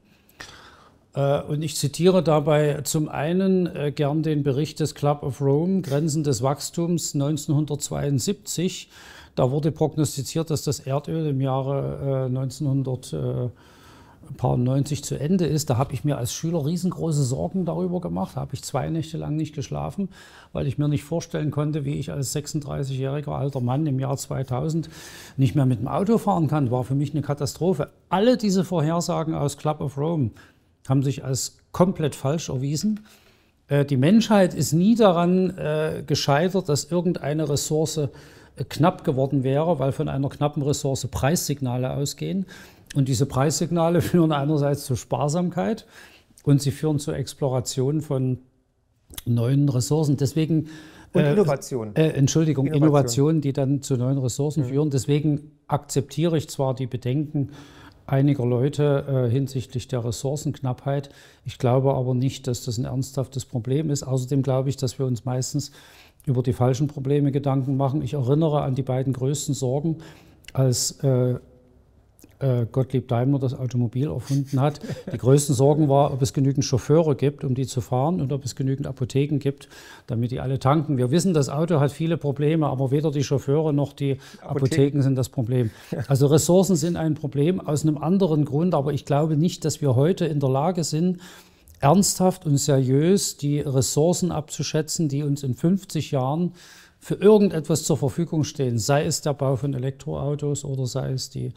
Äh, und ich zitiere dabei zum einen äh, gern den Bericht des Club of Rome, Grenzen des Wachstums 1972. Da wurde prognostiziert, dass das Erdöl im Jahre 1990 zu Ende ist. Da habe ich mir als Schüler riesengroße Sorgen darüber gemacht. Da habe ich zwei Nächte lang nicht geschlafen, weil ich mir nicht vorstellen konnte, wie ich als 36-jähriger alter Mann im Jahr 2000 nicht mehr mit dem Auto fahren kann. War für mich eine Katastrophe. Alle diese Vorhersagen aus Club of Rome haben sich als komplett falsch erwiesen. Äh, die Menschheit ist nie daran äh, gescheitert, dass irgendeine Ressource äh, knapp geworden wäre, weil von einer knappen Ressource Preissignale ausgehen. Und diese Preissignale führen einerseits zur Sparsamkeit und sie führen zur Exploration von neuen Ressourcen. Deswegen und Innovation. Äh, Entschuldigung, Innovation. Innovationen, die dann zu neuen Ressourcen mhm. führen. Deswegen akzeptiere ich zwar die Bedenken einiger Leute äh, hinsichtlich der Ressourcenknappheit. Ich glaube aber nicht, dass das ein ernsthaftes Problem ist. Außerdem glaube ich, dass wir uns meistens über die falschen Probleme Gedanken machen. Ich erinnere an die beiden größten Sorgen, als äh, äh, Gottlieb Daimler das Automobil erfunden hat. Die größten Sorgen war, ob es genügend Chauffeure gibt, um die zu fahren und ob es genügend Apotheken gibt, damit die alle tanken. Wir wissen, das Auto hat viele Probleme, aber weder die Chauffeure noch die Apotheken, Apotheken sind das Problem. Also Ressourcen sind ein Problem aus einem anderen Grund, aber ich glaube nicht, dass wir heute in der Lage sind, ernsthaft und seriös die Ressourcen abzuschätzen, die uns in 50 Jahren für irgendetwas zur Verfügung stehen, sei es der Bau von Elektroautos oder sei es die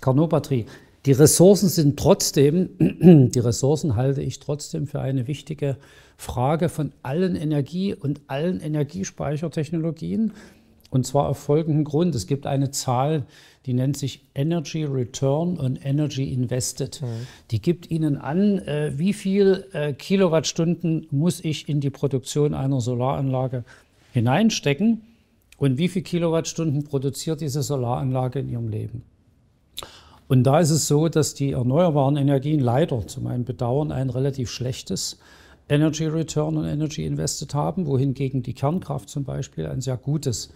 Carnot-Batterie. Die Ressourcen sind trotzdem, die Ressourcen halte ich trotzdem für eine wichtige Frage von allen Energie- und allen Energiespeichertechnologien. Und zwar auf folgenden Grund. Es gibt eine Zahl, die nennt sich Energy Return on Energy Invested. Mhm. Die gibt Ihnen an, äh, wie viel äh, Kilowattstunden muss ich in die Produktion einer Solaranlage hineinstecken und wie viel Kilowattstunden produziert diese Solaranlage in ihrem Leben. Und da ist es so, dass die erneuerbaren Energien leider zu meinem Bedauern ein relativ schlechtes Energy Return und Energy Invested haben, wohingegen die Kernkraft zum Beispiel ein sehr gutes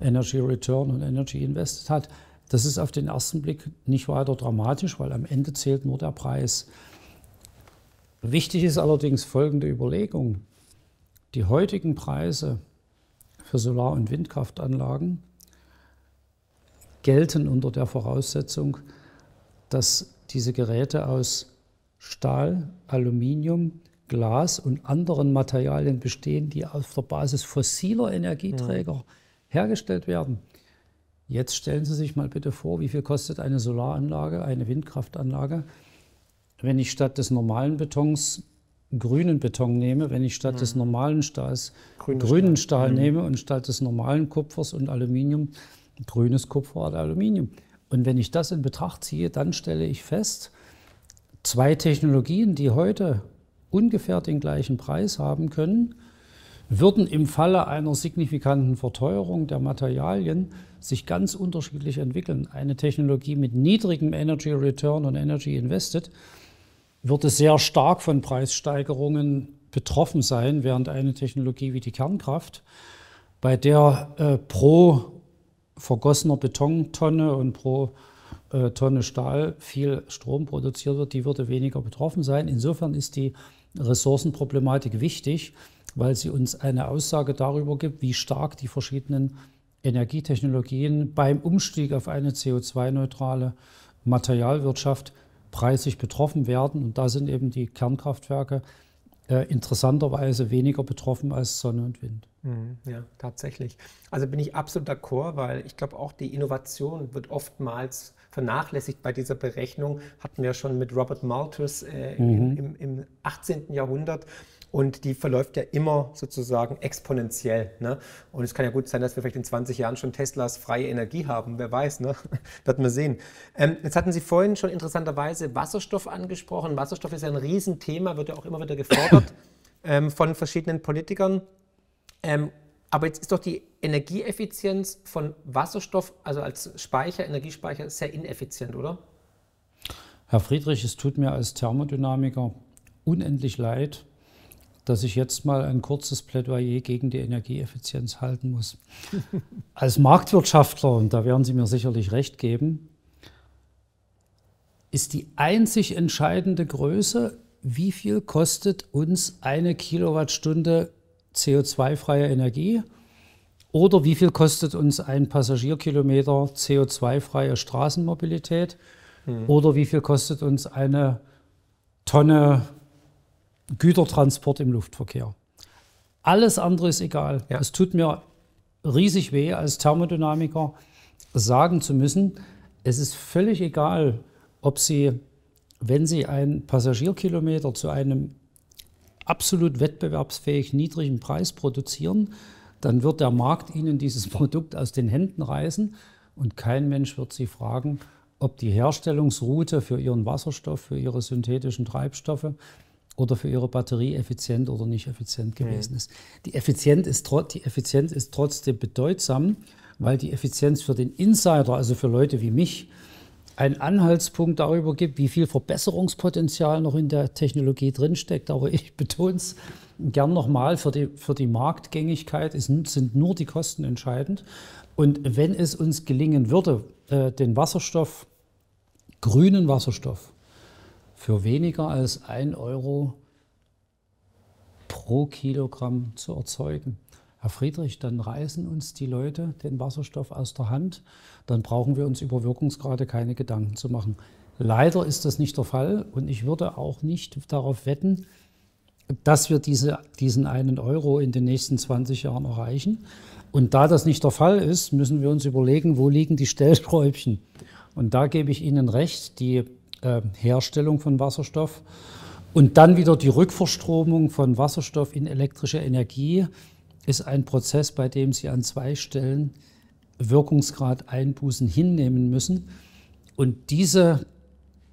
Energy Return und Energy Invested hat. Das ist auf den ersten Blick nicht weiter dramatisch, weil am Ende zählt nur der Preis. Wichtig ist allerdings folgende Überlegung. Die heutigen Preise für Solar- und Windkraftanlagen gelten unter der Voraussetzung, dass diese Geräte aus Stahl, Aluminium, Glas und anderen Materialien bestehen, die auf der Basis fossiler Energieträger ja. hergestellt werden. Jetzt stellen Sie sich mal bitte vor, wie viel kostet eine Solaranlage, eine Windkraftanlage, wenn ich statt des normalen Betons grünen Beton nehme, wenn ich statt ja. des normalen Stahls Grüne grünen Stahl, Stahl mhm. nehme und statt des normalen Kupfers und Aluminium grünes Kupfer oder Aluminium. Und wenn ich das in Betracht ziehe, dann stelle ich fest, zwei Technologien, die heute ungefähr den gleichen Preis haben können, würden im Falle einer signifikanten Verteuerung der Materialien sich ganz unterschiedlich entwickeln. Eine Technologie mit niedrigem Energy Return und Energy Invested würde sehr stark von Preissteigerungen betroffen sein, während eine Technologie wie die Kernkraft, bei der äh, pro vergossener Betontonne und pro äh, Tonne Stahl viel Strom produziert wird, die würde weniger betroffen sein. Insofern ist die Ressourcenproblematik wichtig, weil sie uns eine Aussage darüber gibt, wie stark die verschiedenen Energietechnologien beim Umstieg auf eine CO2-neutrale Materialwirtschaft preisig betroffen werden. Und da sind eben die Kernkraftwerke äh, interessanterweise weniger betroffen als Sonne und Wind. Mhm, ja, tatsächlich. Also bin ich absolut d'accord, weil ich glaube auch die Innovation wird oftmals vernachlässigt bei dieser Berechnung. Hatten wir schon mit Robert Malthus äh, mhm. im, im 18. Jahrhundert. Und die verläuft ja immer sozusagen exponentiell. Ne? Und es kann ja gut sein, dass wir vielleicht in 20 Jahren schon Teslas freie Energie haben. Wer weiß, ne? wird man sehen. Ähm, jetzt hatten Sie vorhin schon interessanterweise Wasserstoff angesprochen. Wasserstoff ist ja ein Riesenthema, wird ja auch immer wieder gefordert ähm, von verschiedenen Politikern. Ähm, aber jetzt ist doch die Energieeffizienz von Wasserstoff, also als Speicher, Energiespeicher, sehr ineffizient, oder? Herr Friedrich, es tut mir als Thermodynamiker unendlich leid, dass ich jetzt mal ein kurzes Plädoyer gegen die Energieeffizienz halten muss. als Marktwirtschaftler, und da werden Sie mir sicherlich recht geben, ist die einzig entscheidende Größe wie viel kostet uns eine Kilowattstunde CO2-freie Energie? Oder wie viel kostet uns ein Passagierkilometer CO2-freie Straßenmobilität? Mhm. Oder wie viel kostet uns eine Tonne Gütertransport im Luftverkehr? Alles andere ist egal. Ja. Es tut mir riesig weh, als Thermodynamiker sagen zu müssen, es ist völlig egal, ob Sie, wenn Sie einen Passagierkilometer zu einem absolut wettbewerbsfähig niedrigen Preis produzieren, dann wird der Markt Ihnen dieses Produkt aus den Händen reißen und kein Mensch wird Sie fragen, ob die Herstellungsroute für Ihren Wasserstoff, für Ihre synthetischen Treibstoffe oder für Ihre Batterie effizient oder nicht effizient gewesen mhm. ist. Die Effizienz ist, die Effizienz ist trotzdem bedeutsam, weil die Effizienz für den Insider, also für Leute wie mich, einen Anhaltspunkt darüber gibt, wie viel Verbesserungspotenzial noch in der Technologie drinsteckt. Aber ich betone es gern nochmal, für die, für die Marktgängigkeit ist, sind nur die Kosten entscheidend. Und wenn es uns gelingen würde, äh, den Wasserstoff, grünen Wasserstoff, für weniger als ein Euro pro Kilogramm zu erzeugen, Herr Friedrich, dann reißen uns die Leute den Wasserstoff aus der Hand, dann brauchen wir uns über Wirkungsgrade keine Gedanken zu machen. Leider ist das nicht der Fall und ich würde auch nicht darauf wetten, dass wir diese, diesen einen Euro in den nächsten 20 Jahren erreichen. Und da das nicht der Fall ist, müssen wir uns überlegen, wo liegen die Stellschräubchen. Und da gebe ich Ihnen recht, die äh, Herstellung von Wasserstoff und dann wieder die Rückverstromung von Wasserstoff in elektrische Energie ist ein Prozess, bei dem Sie an zwei Stellen Wirkungsgrad Einbußen hinnehmen müssen. Und diese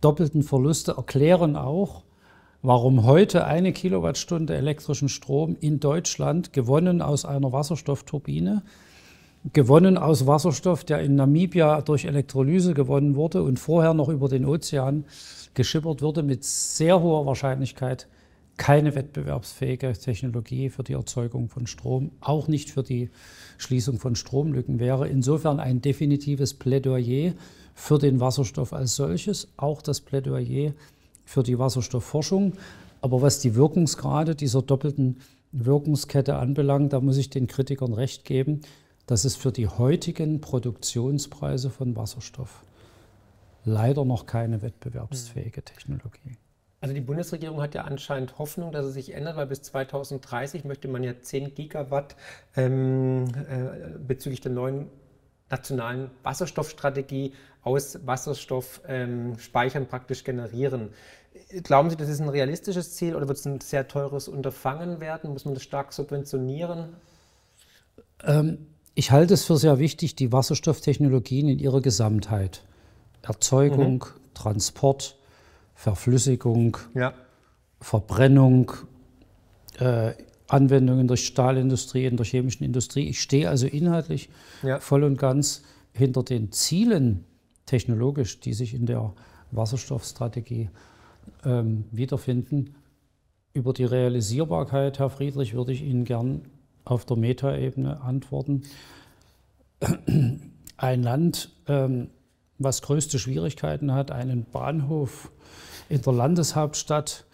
doppelten Verluste erklären auch, warum heute eine Kilowattstunde elektrischen Strom in Deutschland gewonnen aus einer Wasserstoffturbine, gewonnen aus Wasserstoff, der in Namibia durch Elektrolyse gewonnen wurde und vorher noch über den Ozean geschippert wurde, mit sehr hoher Wahrscheinlichkeit keine wettbewerbsfähige Technologie für die Erzeugung von Strom, auch nicht für die Schließung von Stromlücken wäre. Insofern ein definitives Plädoyer für den Wasserstoff als solches, auch das Plädoyer für die Wasserstoffforschung. Aber was die Wirkungsgrade dieser doppelten Wirkungskette anbelangt, da muss ich den Kritikern recht geben, dass es für die heutigen Produktionspreise von Wasserstoff leider noch keine wettbewerbsfähige Technologie also die Bundesregierung hat ja anscheinend Hoffnung, dass es sich ändert, weil bis 2030 möchte man ja 10 Gigawatt ähm, äh, bezüglich der neuen nationalen Wasserstoffstrategie aus Wasserstoffspeichern ähm, praktisch generieren. Glauben Sie, das ist ein realistisches Ziel oder wird es ein sehr teures Unterfangen werden? Muss man das stark subventionieren? Ähm, ich halte es für sehr wichtig, die Wasserstofftechnologien in ihrer Gesamtheit, Erzeugung, mhm. Transport, Verflüssigung, ja. Verbrennung, äh, Anwendungen in der Stahlindustrie, in der chemischen Industrie. Ich stehe also inhaltlich ja. voll und ganz hinter den Zielen technologisch, die sich in der Wasserstoffstrategie ähm, wiederfinden. Über die Realisierbarkeit, Herr Friedrich, würde ich Ihnen gern auf der Metaebene antworten. Ein Land, ähm, was größte Schwierigkeiten hat, einen Bahnhof in der Landeshauptstadt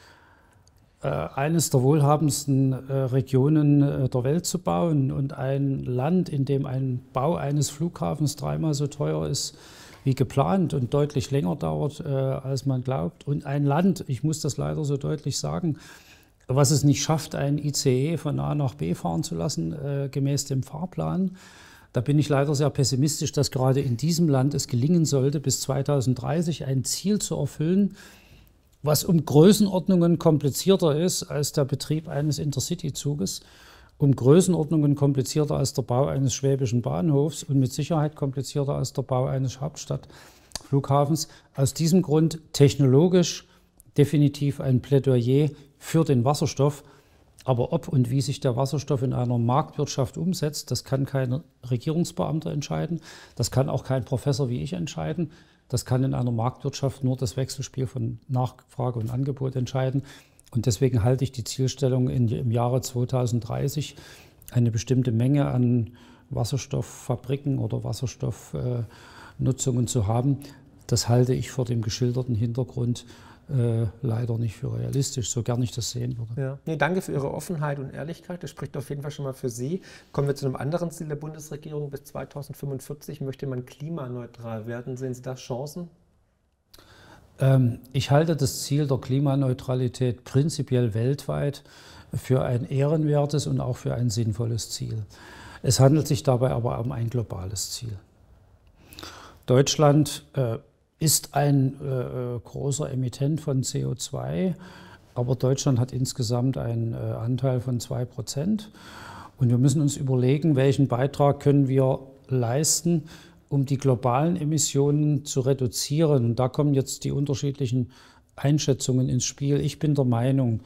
äh, eines der wohlhabendsten äh, Regionen äh, der Welt zu bauen und ein Land, in dem ein Bau eines Flughafens dreimal so teuer ist wie geplant und deutlich länger dauert, als man glaubt. Und ein Land, ich muss das leider so deutlich sagen, was es nicht schafft, ein ICE von A nach B fahren zu lassen, äh, gemäß dem Fahrplan. Da bin ich leider sehr pessimistisch, dass gerade in diesem Land es gelingen sollte, bis 2030 ein Ziel zu erfüllen, was um Größenordnungen komplizierter ist als der Betrieb eines Intercity-Zuges, um Größenordnungen komplizierter als der Bau eines schwäbischen Bahnhofs und mit Sicherheit komplizierter als der Bau eines Hauptstadtflughafens. Aus diesem Grund technologisch definitiv ein Plädoyer für den Wasserstoff. Aber ob und wie sich der Wasserstoff in einer Marktwirtschaft umsetzt, das kann kein Regierungsbeamter entscheiden, das kann auch kein Professor wie ich entscheiden. Das kann in einer Marktwirtschaft nur das Wechselspiel von Nachfrage und Angebot entscheiden. Und deswegen halte ich die Zielstellung in, im Jahre 2030 eine bestimmte Menge an Wasserstofffabriken oder Wasserstoffnutzungen zu haben. Das halte ich vor dem geschilderten Hintergrund äh, leider nicht für realistisch, so gern ich das sehen würde. Ja. Nee, danke für Ihre Offenheit und Ehrlichkeit. Das spricht auf jeden Fall schon mal für Sie. Kommen wir zu einem anderen Ziel der Bundesregierung. Bis 2045 möchte man klimaneutral werden. Sehen Sie da Chancen? Ähm, ich halte das Ziel der Klimaneutralität prinzipiell weltweit für ein ehrenwertes und auch für ein sinnvolles Ziel. Es handelt sich dabei aber um ein globales Ziel. Deutschland äh, ist ein äh, großer Emittent von CO2, aber Deutschland hat insgesamt einen äh, Anteil von 2 Prozent. Und wir müssen uns überlegen, welchen Beitrag können wir leisten, um die globalen Emissionen zu reduzieren. Und da kommen jetzt die unterschiedlichen Einschätzungen ins Spiel. Ich bin der Meinung,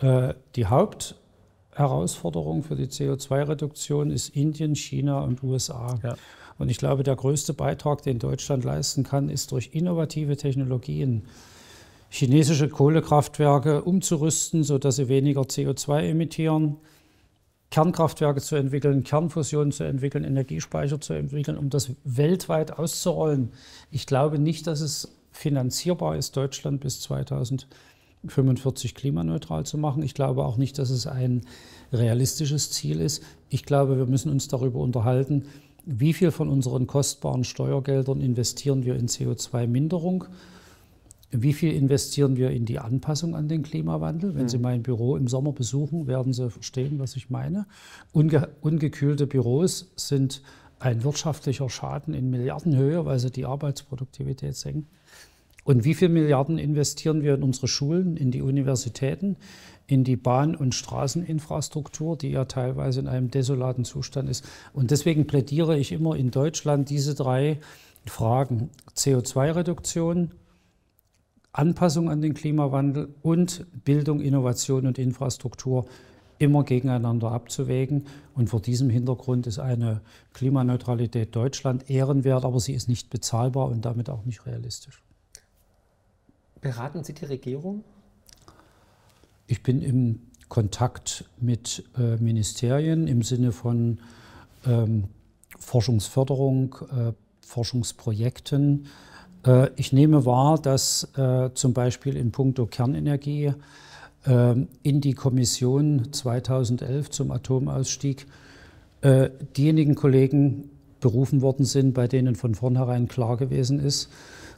äh, die Hauptherausforderung für die CO2-Reduktion ist Indien, China und USA. Ja. Und ich glaube, der größte Beitrag, den Deutschland leisten kann, ist durch innovative Technologien chinesische Kohlekraftwerke umzurüsten, sodass sie weniger CO2 emittieren, Kernkraftwerke zu entwickeln, Kernfusion zu entwickeln, Energiespeicher zu entwickeln, um das weltweit auszurollen. Ich glaube nicht, dass es finanzierbar ist, Deutschland bis 2045 klimaneutral zu machen. Ich glaube auch nicht, dass es ein realistisches Ziel ist. Ich glaube, wir müssen uns darüber unterhalten, wie viel von unseren kostbaren Steuergeldern investieren wir in CO2-Minderung wie viel investieren wir in die Anpassung an den Klimawandel? Wenn Sie hm. mein Büro im Sommer besuchen, werden Sie verstehen, was ich meine. Unge ungekühlte Büros sind ein wirtschaftlicher Schaden in Milliardenhöhe, weil sie die Arbeitsproduktivität senken. Und wie viel Milliarden investieren wir in unsere Schulen, in die Universitäten, in die Bahn- und Straßeninfrastruktur, die ja teilweise in einem desolaten Zustand ist? Und deswegen plädiere ich immer in Deutschland diese drei Fragen. CO2-Reduktion, Anpassung an den Klimawandel und Bildung, Innovation und Infrastruktur immer gegeneinander abzuwägen. Und vor diesem Hintergrund ist eine Klimaneutralität Deutschland ehrenwert, aber sie ist nicht bezahlbar und damit auch nicht realistisch. Beraten Sie die Regierung? Ich bin im Kontakt mit äh, Ministerien im Sinne von ähm, Forschungsförderung, äh, Forschungsprojekten, äh, ich nehme wahr, dass äh, zum Beispiel in puncto Kernenergie äh, in die Kommission 2011 zum Atomausstieg diejenigen Kollegen berufen worden sind, bei denen von vornherein klar gewesen ist,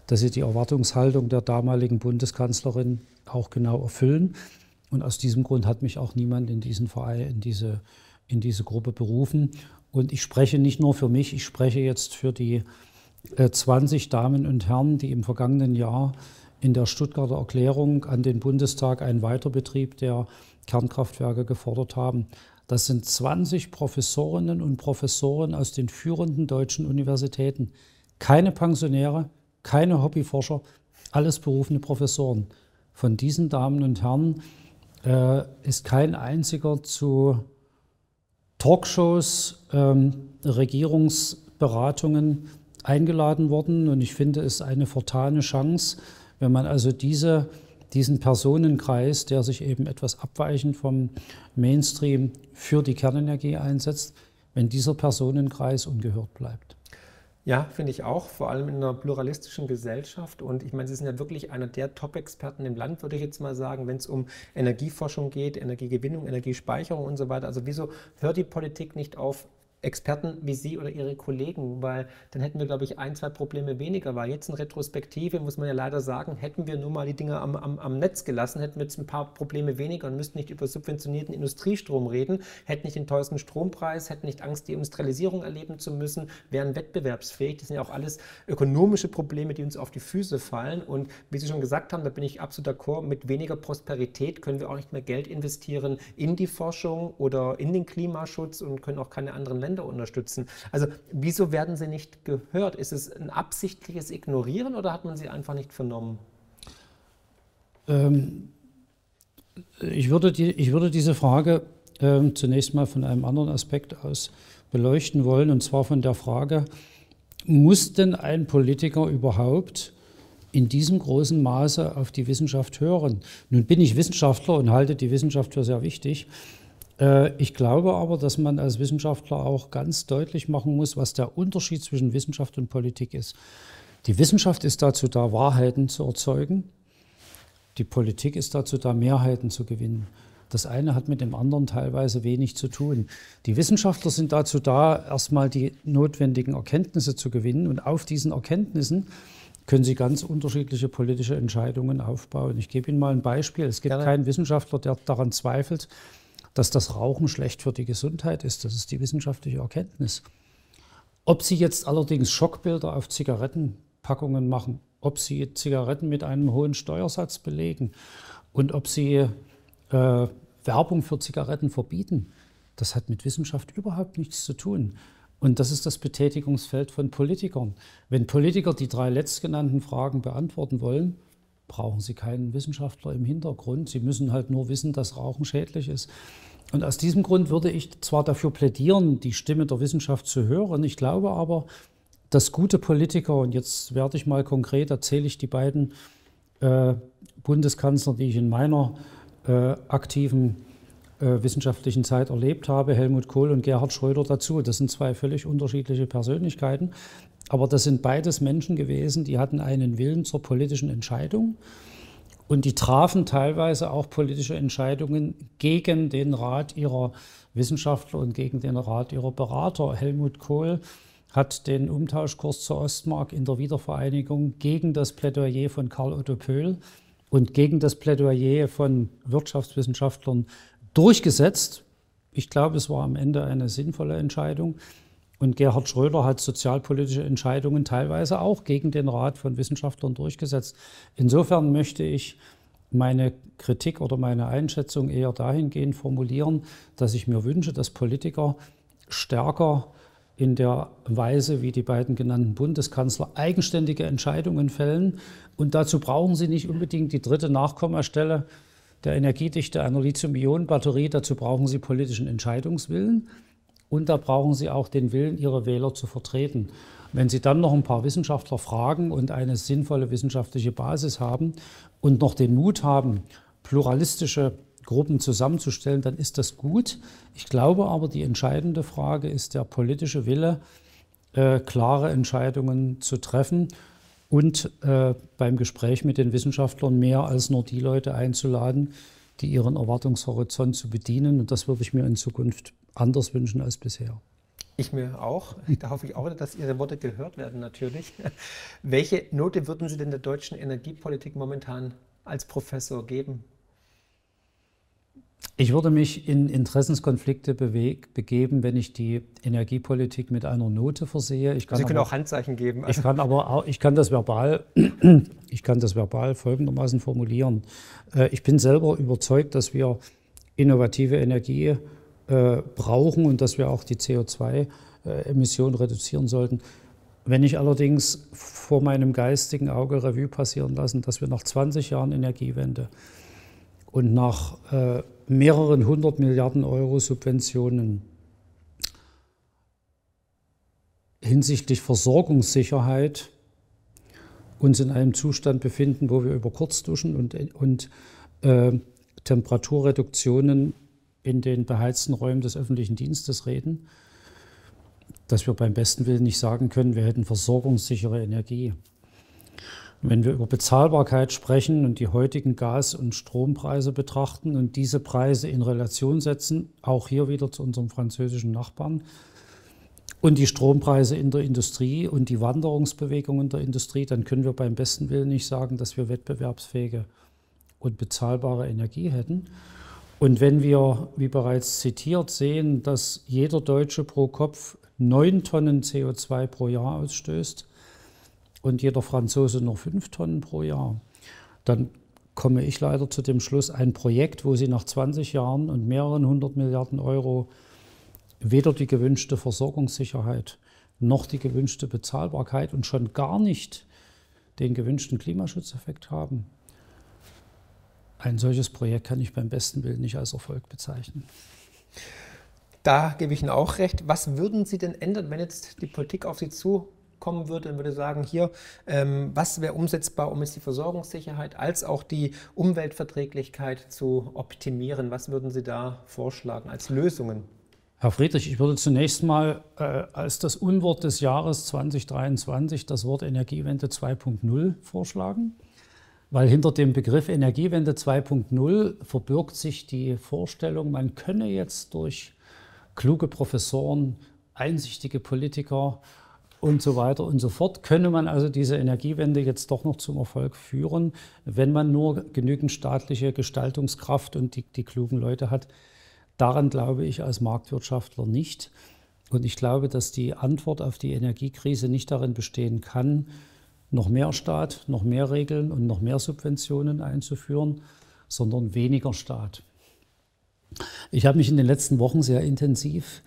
dass sie die Erwartungshaltung der damaligen Bundeskanzlerin auch genau erfüllen. Und aus diesem Grund hat mich auch niemand in diesen Verein, in diese, in diese Gruppe berufen. Und ich spreche nicht nur für mich, ich spreche jetzt für die 20 äh, Damen und Herren, die im vergangenen Jahr in der Stuttgarter Erklärung an den Bundestag einen Weiterbetrieb der Kernkraftwerke gefordert haben. Das sind 20 Professorinnen und Professoren aus den führenden deutschen Universitäten. Keine Pensionäre, keine Hobbyforscher, alles berufene Professoren. Von diesen Damen und Herren äh, ist kein einziger zu Talkshows, ähm, Regierungsberatungen eingeladen worden und ich finde es eine vertane Chance, wenn man also diese, diesen Personenkreis, der sich eben etwas abweichend vom Mainstream für die Kernenergie einsetzt, wenn dieser Personenkreis ungehört bleibt. Ja, finde ich auch, vor allem in einer pluralistischen Gesellschaft. Und ich meine, Sie sind ja wirklich einer der Top-Experten im Land, würde ich jetzt mal sagen, wenn es um Energieforschung geht, Energiegewinnung, Energiespeicherung und so weiter. Also wieso hört die Politik nicht auf, Experten wie Sie oder Ihre Kollegen, weil dann hätten wir, glaube ich, ein, zwei Probleme weniger. Weil jetzt in Retrospektive, muss man ja leider sagen, hätten wir nur mal die Dinge am, am, am Netz gelassen, hätten wir jetzt ein paar Probleme weniger und müssten nicht über subventionierten Industriestrom reden, hätten nicht den teuersten Strompreis, hätten nicht Angst, die Industrialisierung erleben zu müssen, wären wettbewerbsfähig. Das sind ja auch alles ökonomische Probleme, die uns auf die Füße fallen. Und wie Sie schon gesagt haben, da bin ich absolut d'accord, mit weniger Prosperität können wir auch nicht mehr Geld investieren in die Forschung oder in den Klimaschutz und können auch keine anderen Länder Länder unterstützen. Also wieso werden sie nicht gehört? Ist es ein absichtliches Ignorieren oder hat man sie einfach nicht vernommen? Ähm, ich, würde die, ich würde diese Frage ähm, zunächst mal von einem anderen Aspekt aus beleuchten wollen, und zwar von der Frage, muss denn ein Politiker überhaupt in diesem großen Maße auf die Wissenschaft hören? Nun bin ich Wissenschaftler und halte die Wissenschaft für sehr wichtig. Äh, ich glaube aber, dass man als Wissenschaftler auch ganz deutlich machen muss, was der Unterschied zwischen Wissenschaft und Politik ist. Die Wissenschaft ist dazu da, Wahrheiten zu erzeugen. Die Politik ist dazu da, Mehrheiten zu gewinnen. Das eine hat mit dem anderen teilweise wenig zu tun. Die Wissenschaftler sind dazu da, erstmal die notwendigen Erkenntnisse zu gewinnen und auf diesen Erkenntnissen können Sie ganz unterschiedliche politische Entscheidungen aufbauen. Ich gebe Ihnen mal ein Beispiel. Es gibt Gerne. keinen Wissenschaftler, der daran zweifelt, dass das Rauchen schlecht für die Gesundheit ist. Das ist die wissenschaftliche Erkenntnis. Ob Sie jetzt allerdings Schockbilder auf Zigarettenpackungen machen, ob Sie Zigaretten mit einem hohen Steuersatz belegen und ob Sie äh, Werbung für Zigaretten verbieten, das hat mit Wissenschaft überhaupt nichts zu tun. Und das ist das Betätigungsfeld von Politikern. Wenn Politiker die drei letztgenannten Fragen beantworten wollen, brauchen sie keinen Wissenschaftler im Hintergrund. Sie müssen halt nur wissen, dass Rauchen schädlich ist. Und aus diesem Grund würde ich zwar dafür plädieren, die Stimme der Wissenschaft zu hören. Ich glaube aber, dass gute Politiker, und jetzt werde ich mal konkret, erzähle ich die beiden äh, Bundeskanzler, die ich in meiner äh, aktiven äh, wissenschaftlichen Zeit erlebt habe, Helmut Kohl und Gerhard Schröder dazu. Das sind zwei völlig unterschiedliche Persönlichkeiten. Aber das sind beides Menschen gewesen, die hatten einen Willen zur politischen Entscheidung und die trafen teilweise auch politische Entscheidungen gegen den Rat ihrer Wissenschaftler und gegen den Rat ihrer Berater. Helmut Kohl hat den Umtauschkurs zur Ostmark in der Wiedervereinigung gegen das Plädoyer von Karl Otto Pöhl und gegen das Plädoyer von Wirtschaftswissenschaftlern durchgesetzt. Ich glaube, es war am Ende eine sinnvolle Entscheidung. Und Gerhard Schröder hat sozialpolitische Entscheidungen teilweise auch gegen den Rat von Wissenschaftlern durchgesetzt. Insofern möchte ich meine Kritik oder meine Einschätzung eher dahingehend formulieren, dass ich mir wünsche, dass Politiker stärker in der Weise, wie die beiden genannten Bundeskanzler eigenständige Entscheidungen fällen. Und dazu brauchen sie nicht unbedingt die dritte Nachkommastelle der Energiedichte einer Lithium-Ionen-Batterie. Dazu brauchen sie politischen Entscheidungswillen. Und da brauchen Sie auch den Willen, Ihre Wähler zu vertreten. Wenn Sie dann noch ein paar Wissenschaftler fragen und eine sinnvolle wissenschaftliche Basis haben und noch den Mut haben, pluralistische Gruppen zusammenzustellen, dann ist das gut. Ich glaube aber, die entscheidende Frage ist der politische Wille, äh, klare Entscheidungen zu treffen und äh, beim Gespräch mit den Wissenschaftlern mehr als nur die Leute einzuladen, die ihren Erwartungshorizont zu bedienen. Und das würde ich mir in Zukunft anders wünschen als bisher. Ich mir auch. Da hoffe ich auch, dass Ihre Worte gehört werden, natürlich. Welche Note würden Sie denn der deutschen Energiepolitik momentan als Professor geben? Ich würde mich in Interessenskonflikte begeben, wenn ich die Energiepolitik mit einer Note versehe. Sie können aber, auch Handzeichen geben. Also. Ich kann aber auch, ich kann das verbal, ich kann das verbal folgendermaßen formulieren. Äh, ich bin selber überzeugt, dass wir innovative Energie äh, brauchen und dass wir auch die CO2-Emissionen reduzieren sollten. Wenn ich allerdings vor meinem geistigen Auge Revue passieren lassen, dass wir nach 20 Jahren Energiewende und nach äh, mehreren hundert Milliarden Euro Subventionen hinsichtlich Versorgungssicherheit uns in einem Zustand befinden, wo wir über Kurzduschen und, und äh, Temperaturreduktionen in den beheizten Räumen des öffentlichen Dienstes reden, dass wir beim besten Willen nicht sagen können, wir hätten versorgungssichere Energie. Wenn wir über Bezahlbarkeit sprechen und die heutigen Gas- und Strompreise betrachten und diese Preise in Relation setzen, auch hier wieder zu unserem französischen Nachbarn, und die Strompreise in der Industrie und die Wanderungsbewegungen der Industrie, dann können wir beim besten Willen nicht sagen, dass wir wettbewerbsfähige und bezahlbare Energie hätten. Und wenn wir, wie bereits zitiert, sehen, dass jeder Deutsche pro Kopf neun Tonnen CO2 pro Jahr ausstößt und jeder Franzose nur fünf Tonnen pro Jahr, dann komme ich leider zu dem Schluss, ein Projekt, wo Sie nach 20 Jahren und mehreren hundert Milliarden Euro weder die gewünschte Versorgungssicherheit noch die gewünschte Bezahlbarkeit und schon gar nicht den gewünschten Klimaschutzeffekt haben, ein solches Projekt kann ich beim besten Willen nicht als Erfolg bezeichnen. Da gebe ich Ihnen auch recht. Was würden Sie denn ändern, wenn jetzt die Politik auf Sie zukommen würde und würde sagen, hier, ähm, was wäre umsetzbar, um jetzt die Versorgungssicherheit als auch die Umweltverträglichkeit zu optimieren? Was würden Sie da vorschlagen als Lösungen? Herr Friedrich, ich würde zunächst mal äh, als das Unwort des Jahres 2023 das Wort Energiewende 2.0 vorschlagen. weil hinter dem Begriff Energiewende 2.0 verbirgt sich die Vorstellung, man könne jetzt durch kluge Professoren, einsichtige Politiker und so weiter und so fort, könne man also diese Energiewende jetzt doch noch zum Erfolg führen, wenn man nur genügend staatliche Gestaltungskraft und die, die klugen Leute hat. Daran glaube ich als Marktwirtschaftler nicht. Und ich glaube, dass die Antwort auf die Energiekrise nicht darin bestehen kann, noch mehr Staat, noch mehr Regeln und noch mehr Subventionen einzuführen, sondern weniger Staat. Ich habe mich in den letzten Wochen sehr intensiv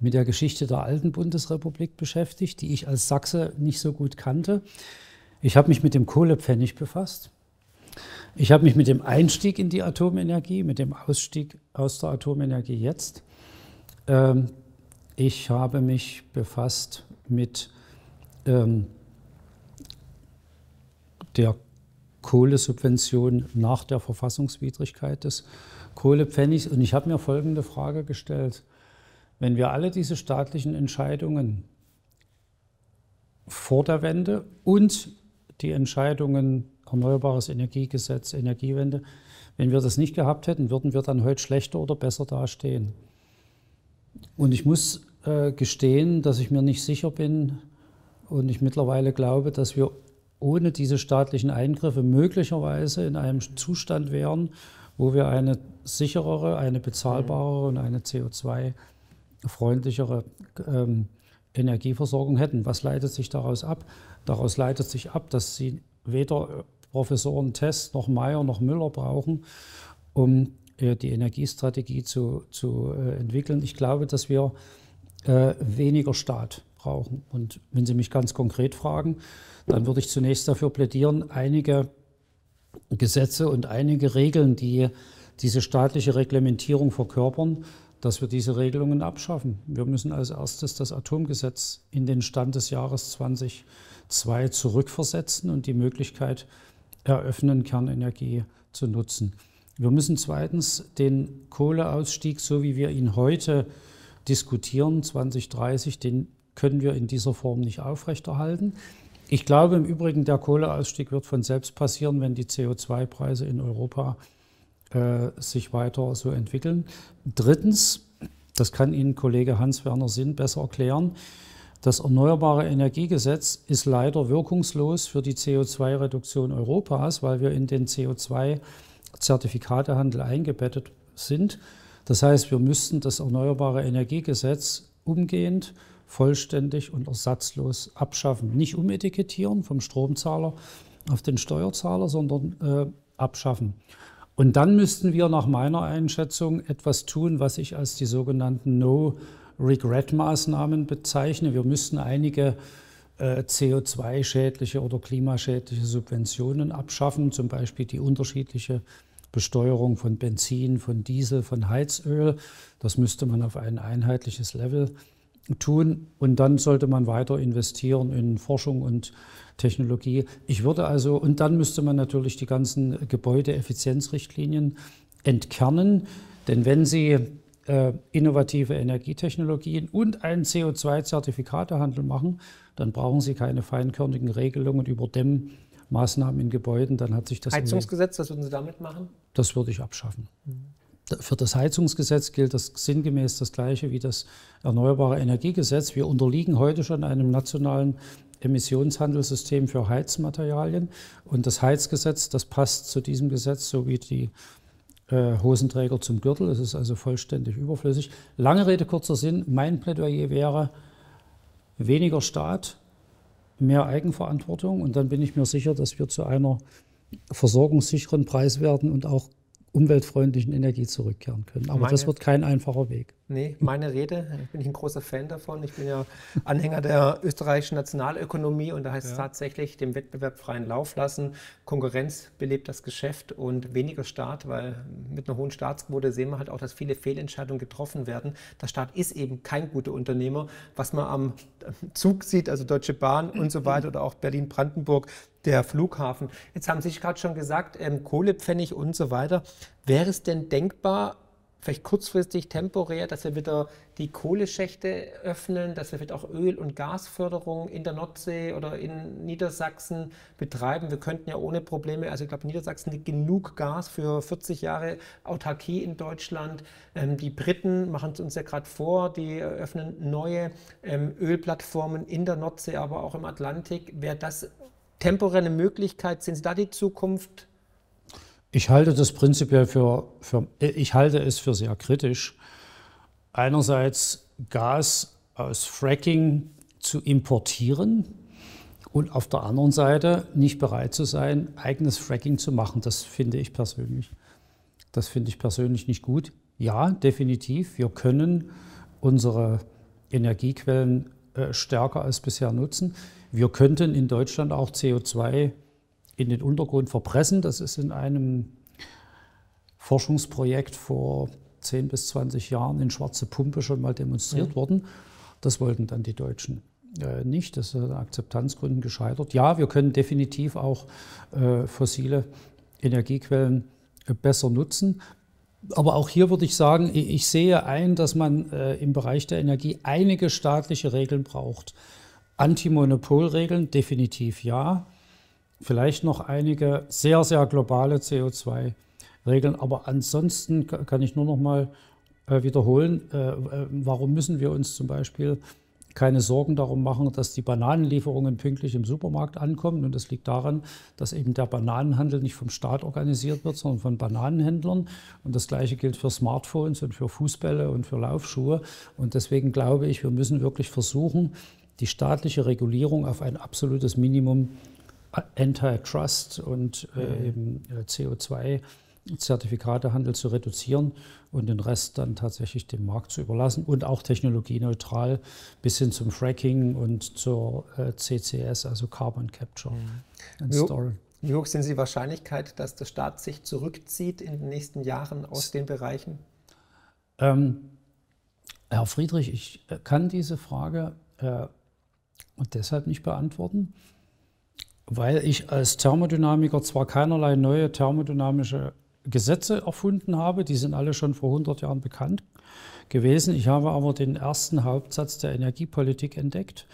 mit der Geschichte der alten Bundesrepublik beschäftigt, die ich als Sachse nicht so gut kannte. Ich habe mich mit dem Kohlepfennig befasst. Ich habe mich mit dem Einstieg in die Atomenergie, mit dem Ausstieg aus der Atomenergie jetzt. Ähm, ich habe mich befasst mit ähm, der Kohlesubvention nach der Verfassungswidrigkeit des Kohlepfennigs. Und ich habe mir folgende Frage gestellt. Wenn wir alle diese staatlichen Entscheidungen vor der Wende und die Entscheidungen Erneuerbares Energiegesetz, Energiewende, wenn wir das nicht gehabt hätten, würden wir dann heute schlechter oder besser dastehen. Und ich muss äh, gestehen, dass ich mir nicht sicher bin und ich mittlerweile glaube, dass wir ohne diese staatlichen Eingriffe möglicherweise in einem Zustand wären, wo wir eine sicherere, eine bezahlbarere und eine CO2-freundlichere ähm, Energieversorgung hätten. Was leitet sich daraus ab? Daraus leitet sich ab, dass Sie weder Professoren Tess noch Meyer noch Müller brauchen, um äh, die Energiestrategie zu, zu äh, entwickeln. Ich glaube, dass wir äh, weniger Staat brauchen. Und wenn Sie mich ganz konkret fragen, dann würde ich zunächst dafür plädieren, einige Gesetze und einige Regeln, die diese staatliche Reglementierung verkörpern, dass wir diese Regelungen abschaffen. Wir müssen als erstes das Atomgesetz in den Stand des Jahres 2002 zurückversetzen und die Möglichkeit eröffnen, Kernenergie zu nutzen. Wir müssen zweitens den Kohleausstieg, so wie wir ihn heute diskutieren, 2030, den können wir in dieser Form nicht aufrechterhalten. Ich glaube im Übrigen, der Kohleausstieg wird von selbst passieren, wenn die CO2-Preise in Europa äh, sich weiter so entwickeln. Drittens, das kann Ihnen Kollege Hans-Werner Sinn besser erklären, das Erneuerbare Energiegesetz ist leider wirkungslos für die CO2-Reduktion Europas, weil wir in den CO2-Zertifikatehandel eingebettet sind. Das heißt, wir müssten das Erneuerbare Energiegesetz umgehend vollständig und ersatzlos abschaffen. Nicht umetikettieren vom Stromzahler auf den Steuerzahler, sondern äh, abschaffen. Und dann müssten wir nach meiner Einschätzung etwas tun, was ich als die sogenannten No-Regret-Maßnahmen bezeichne. Wir müssten einige äh, CO2-schädliche oder klimaschädliche Subventionen abschaffen, zum Beispiel die unterschiedliche Besteuerung von Benzin, von Diesel, von Heizöl. Das müsste man auf ein einheitliches Level tun. Und dann sollte man weiter investieren in Forschung und Technologie. Ich würde also, und dann müsste man natürlich die ganzen Gebäudeeffizienzrichtlinien entkernen. Denn wenn Sie äh, innovative Energietechnologien und einen CO2-Zertifikatehandel machen, dann brauchen Sie keine feinkörnigen Regelungen über Dämmmaßnahmen in Gebäuden. Dann hat sich das. Heizungsgesetz, was würden Sie damit machen? Das würde ich abschaffen. Mhm. Für das Heizungsgesetz gilt das sinngemäß das Gleiche wie das Erneuerbare Energiegesetz. Wir unterliegen heute schon einem nationalen Emissionshandelssystem für Heizmaterialien. Und das Heizgesetz, das passt zu diesem Gesetz, so wie die äh, Hosenträger zum Gürtel. Es ist also vollständig überflüssig. Lange Rede, kurzer Sinn. Mein Plädoyer wäre weniger Staat, mehr Eigenverantwortung. Und dann bin ich mir sicher, dass wir zu einer versorgungssicheren, preiswerten und auch umweltfreundlichen Energie zurückkehren können. Aber meine, das wird kein einfacher Weg. Nee, meine Rede, ich bin ein großer Fan davon. Ich bin ja Anhänger der österreichischen Nationalökonomie und da heißt ja. es tatsächlich, dem Wettbewerb freien Lauf lassen. Konkurrenz belebt das Geschäft und weniger Staat, weil mit einer hohen Staatsquote sehen wir halt auch, dass viele Fehlentscheidungen getroffen werden. Der Staat ist eben kein guter Unternehmer. Was man am Zug sieht, also Deutsche Bahn und so weiter oder auch Berlin-Brandenburg, der Flughafen. Jetzt haben Sie gerade schon gesagt, ähm, Kohlepfennig und so weiter. Wäre es denn denkbar, vielleicht kurzfristig, temporär, dass wir wieder die Kohleschächte öffnen, dass wir vielleicht auch Öl- und Gasförderung in der Nordsee oder in Niedersachsen betreiben. Wir könnten ja ohne Probleme, also ich glaube, Niedersachsen hat genug Gas für 40 Jahre Autarkie in Deutschland. Ähm, die Briten machen es uns ja gerade vor, die eröffnen neue ähm, Ölplattformen in der Nordsee, aber auch im Atlantik. Wäre das temporär eine Möglichkeit? Sind Sie da die Zukunft? Ich halte das prinzipiell für, für, ich halte es für sehr kritisch. Einerseits Gas aus Fracking zu importieren und auf der anderen Seite nicht bereit zu sein, eigenes Fracking zu machen. Das finde ich persönlich. Das finde ich persönlich nicht gut. Ja, definitiv. Wir können unsere Energiequellen äh, stärker als bisher nutzen. Wir könnten in Deutschland auch CO2 in den Untergrund verpressen. Das ist in einem Forschungsprojekt vor 10 bis 20 Jahren in Schwarze Pumpe schon mal demonstriert mhm. worden. Das wollten dann die Deutschen äh, nicht. Das ist an Akzeptanzgründen gescheitert. Ja, wir können definitiv auch äh, fossile Energiequellen äh, besser nutzen. Aber auch hier würde ich sagen, ich sehe ein, dass man äh, im Bereich der Energie einige staatliche Regeln braucht. Antimonopolregeln definitiv ja vielleicht noch einige sehr, sehr globale CO2-Regeln. Aber ansonsten kann ich nur noch mal äh, wiederholen, äh, warum müssen wir uns zum Beispiel keine Sorgen darum machen, dass die Bananenlieferungen pünktlich im Supermarkt ankommen. Und das liegt daran, dass eben der Bananenhandel nicht vom Staat organisiert wird, sondern von Bananenhändlern. Und das Gleiche gilt für Smartphones und für Fußbälle und für Laufschuhe. Und deswegen glaube ich, wir müssen wirklich versuchen, die staatliche Regulierung auf ein absolutes Minimum Antitrust und äh, mhm. eben äh, CO2-Zertifikatehandel zu reduzieren und den Rest dann tatsächlich dem Markt zu überlassen und auch technologieneutral bis hin zum Fracking und zur äh, CCS, also Carbon Capture mhm. and Storage. Wie hoch sind die Wahrscheinlichkeit, dass der Staat sich zurückzieht in den nächsten Jahren aus den Bereichen? Ähm, Herr Friedrich, ich äh, kann diese Frage äh, deshalb nicht beantworten, weil ich als Thermodynamiker zwar keinerlei neue thermodynamische Gesetze erfunden habe, die sind alle schon vor 100 Jahren bekannt gewesen. Ich habe aber den ersten Hauptsatz der Energiepolitik entdeckt.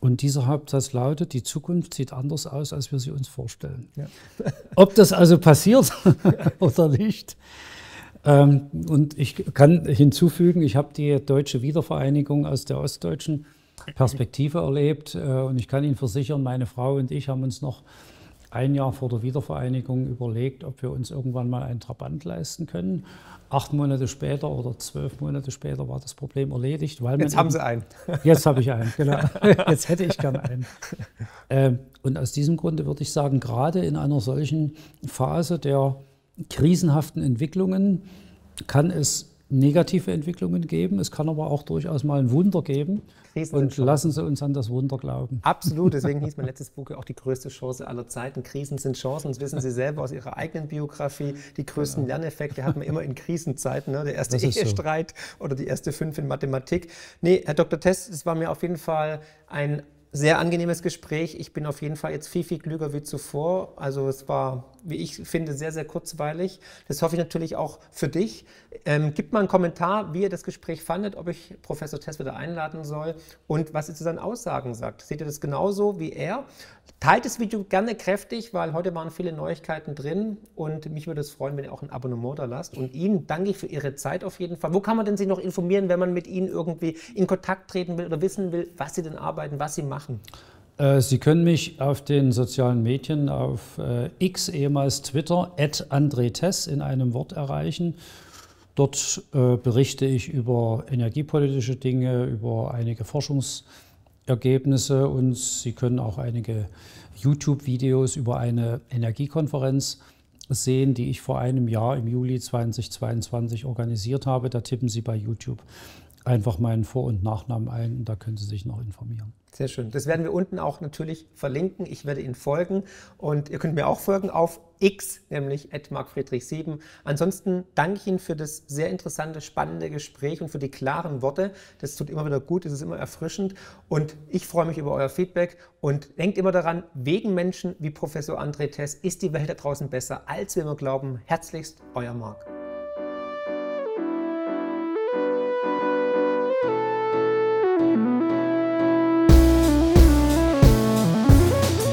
Und dieser Hauptsatz lautet, die Zukunft sieht anders aus, als wir sie uns vorstellen. Ja. Ob das also passiert oder nicht. Ähm, und ich kann hinzufügen, ich habe die deutsche Wiedervereinigung aus der ostdeutschen Perspektive erlebt. Äh, und ich kann Ihnen versichern, meine Frau und ich haben uns noch ein Jahr vor der Wiedervereinigung überlegt, ob wir uns irgendwann mal einen Trabant leisten können. Acht Monate später oder zwölf Monate später war das Problem erledigt. Weil jetzt haben Sie einen. Jetzt habe ich einen, genau. Jetzt hätte ich gern einen. Ähm, und aus diesem Grunde würde ich sagen, gerade in einer solchen Phase der krisenhaften Entwicklungen kann es negative Entwicklungen geben. Es kann aber auch durchaus mal ein Wunder geben. Krisen und lassen Sie uns an das Wunder glauben. Absolut. Deswegen hieß mein letztes Buch ja auch die größte Chance aller Zeiten. Krisen sind Chancen. Das wissen Sie selber aus Ihrer eigenen Biografie. Die größten ja. Lerneffekte hat man immer in Krisenzeiten. Ne? Der erste Ehestreit so. oder die erste fünf in Mathematik. Nee, Herr Dr. Tess, es war mir auf jeden Fall ein sehr angenehmes Gespräch. Ich bin auf jeden Fall jetzt viel, viel klüger wie zuvor. Also es war, wie ich finde, sehr, sehr kurzweilig. Das hoffe ich natürlich auch für dich. Ähm, gib mal einen Kommentar, wie ihr das Gespräch fandet, ob ich Professor Tess wieder einladen soll und was ihr zu seinen Aussagen sagt. Seht ihr das genauso wie er? Teilt das Video gerne kräftig, weil heute waren viele Neuigkeiten drin und mich würde es freuen, wenn ihr auch ein Abonnement da lasst. Und Ihnen danke ich für Ihre Zeit auf jeden Fall. Wo kann man denn sich noch informieren, wenn man mit Ihnen irgendwie in Kontakt treten will oder wissen will, was Sie denn arbeiten, was Sie machen? Äh, Sie können mich auf den sozialen Medien, auf äh, X, ehemals Twitter, at andretess in einem Wort erreichen. Dort äh, berichte ich über energiepolitische Dinge, über einige Forschungs- Ergebnisse und Sie können auch einige YouTube-Videos über eine Energiekonferenz sehen, die ich vor einem Jahr im Juli 2022 organisiert habe. Da tippen Sie bei YouTube einfach meinen Vor- und Nachnamen ein und da können Sie sich noch informieren. Sehr schön. Das werden wir unten auch natürlich verlinken. Ich werde Ihnen folgen und ihr könnt mir auch folgen auf X, nämlich markfriedrich7. Ansonsten danke ich Ihnen für das sehr interessante, spannende Gespräch und für die klaren Worte. Das tut immer wieder gut, es ist immer erfrischend und ich freue mich über euer Feedback und denkt immer daran, wegen Menschen wie Professor André Tess ist die Welt da draußen besser, als wir immer glauben. Herzlichst, euer Marc.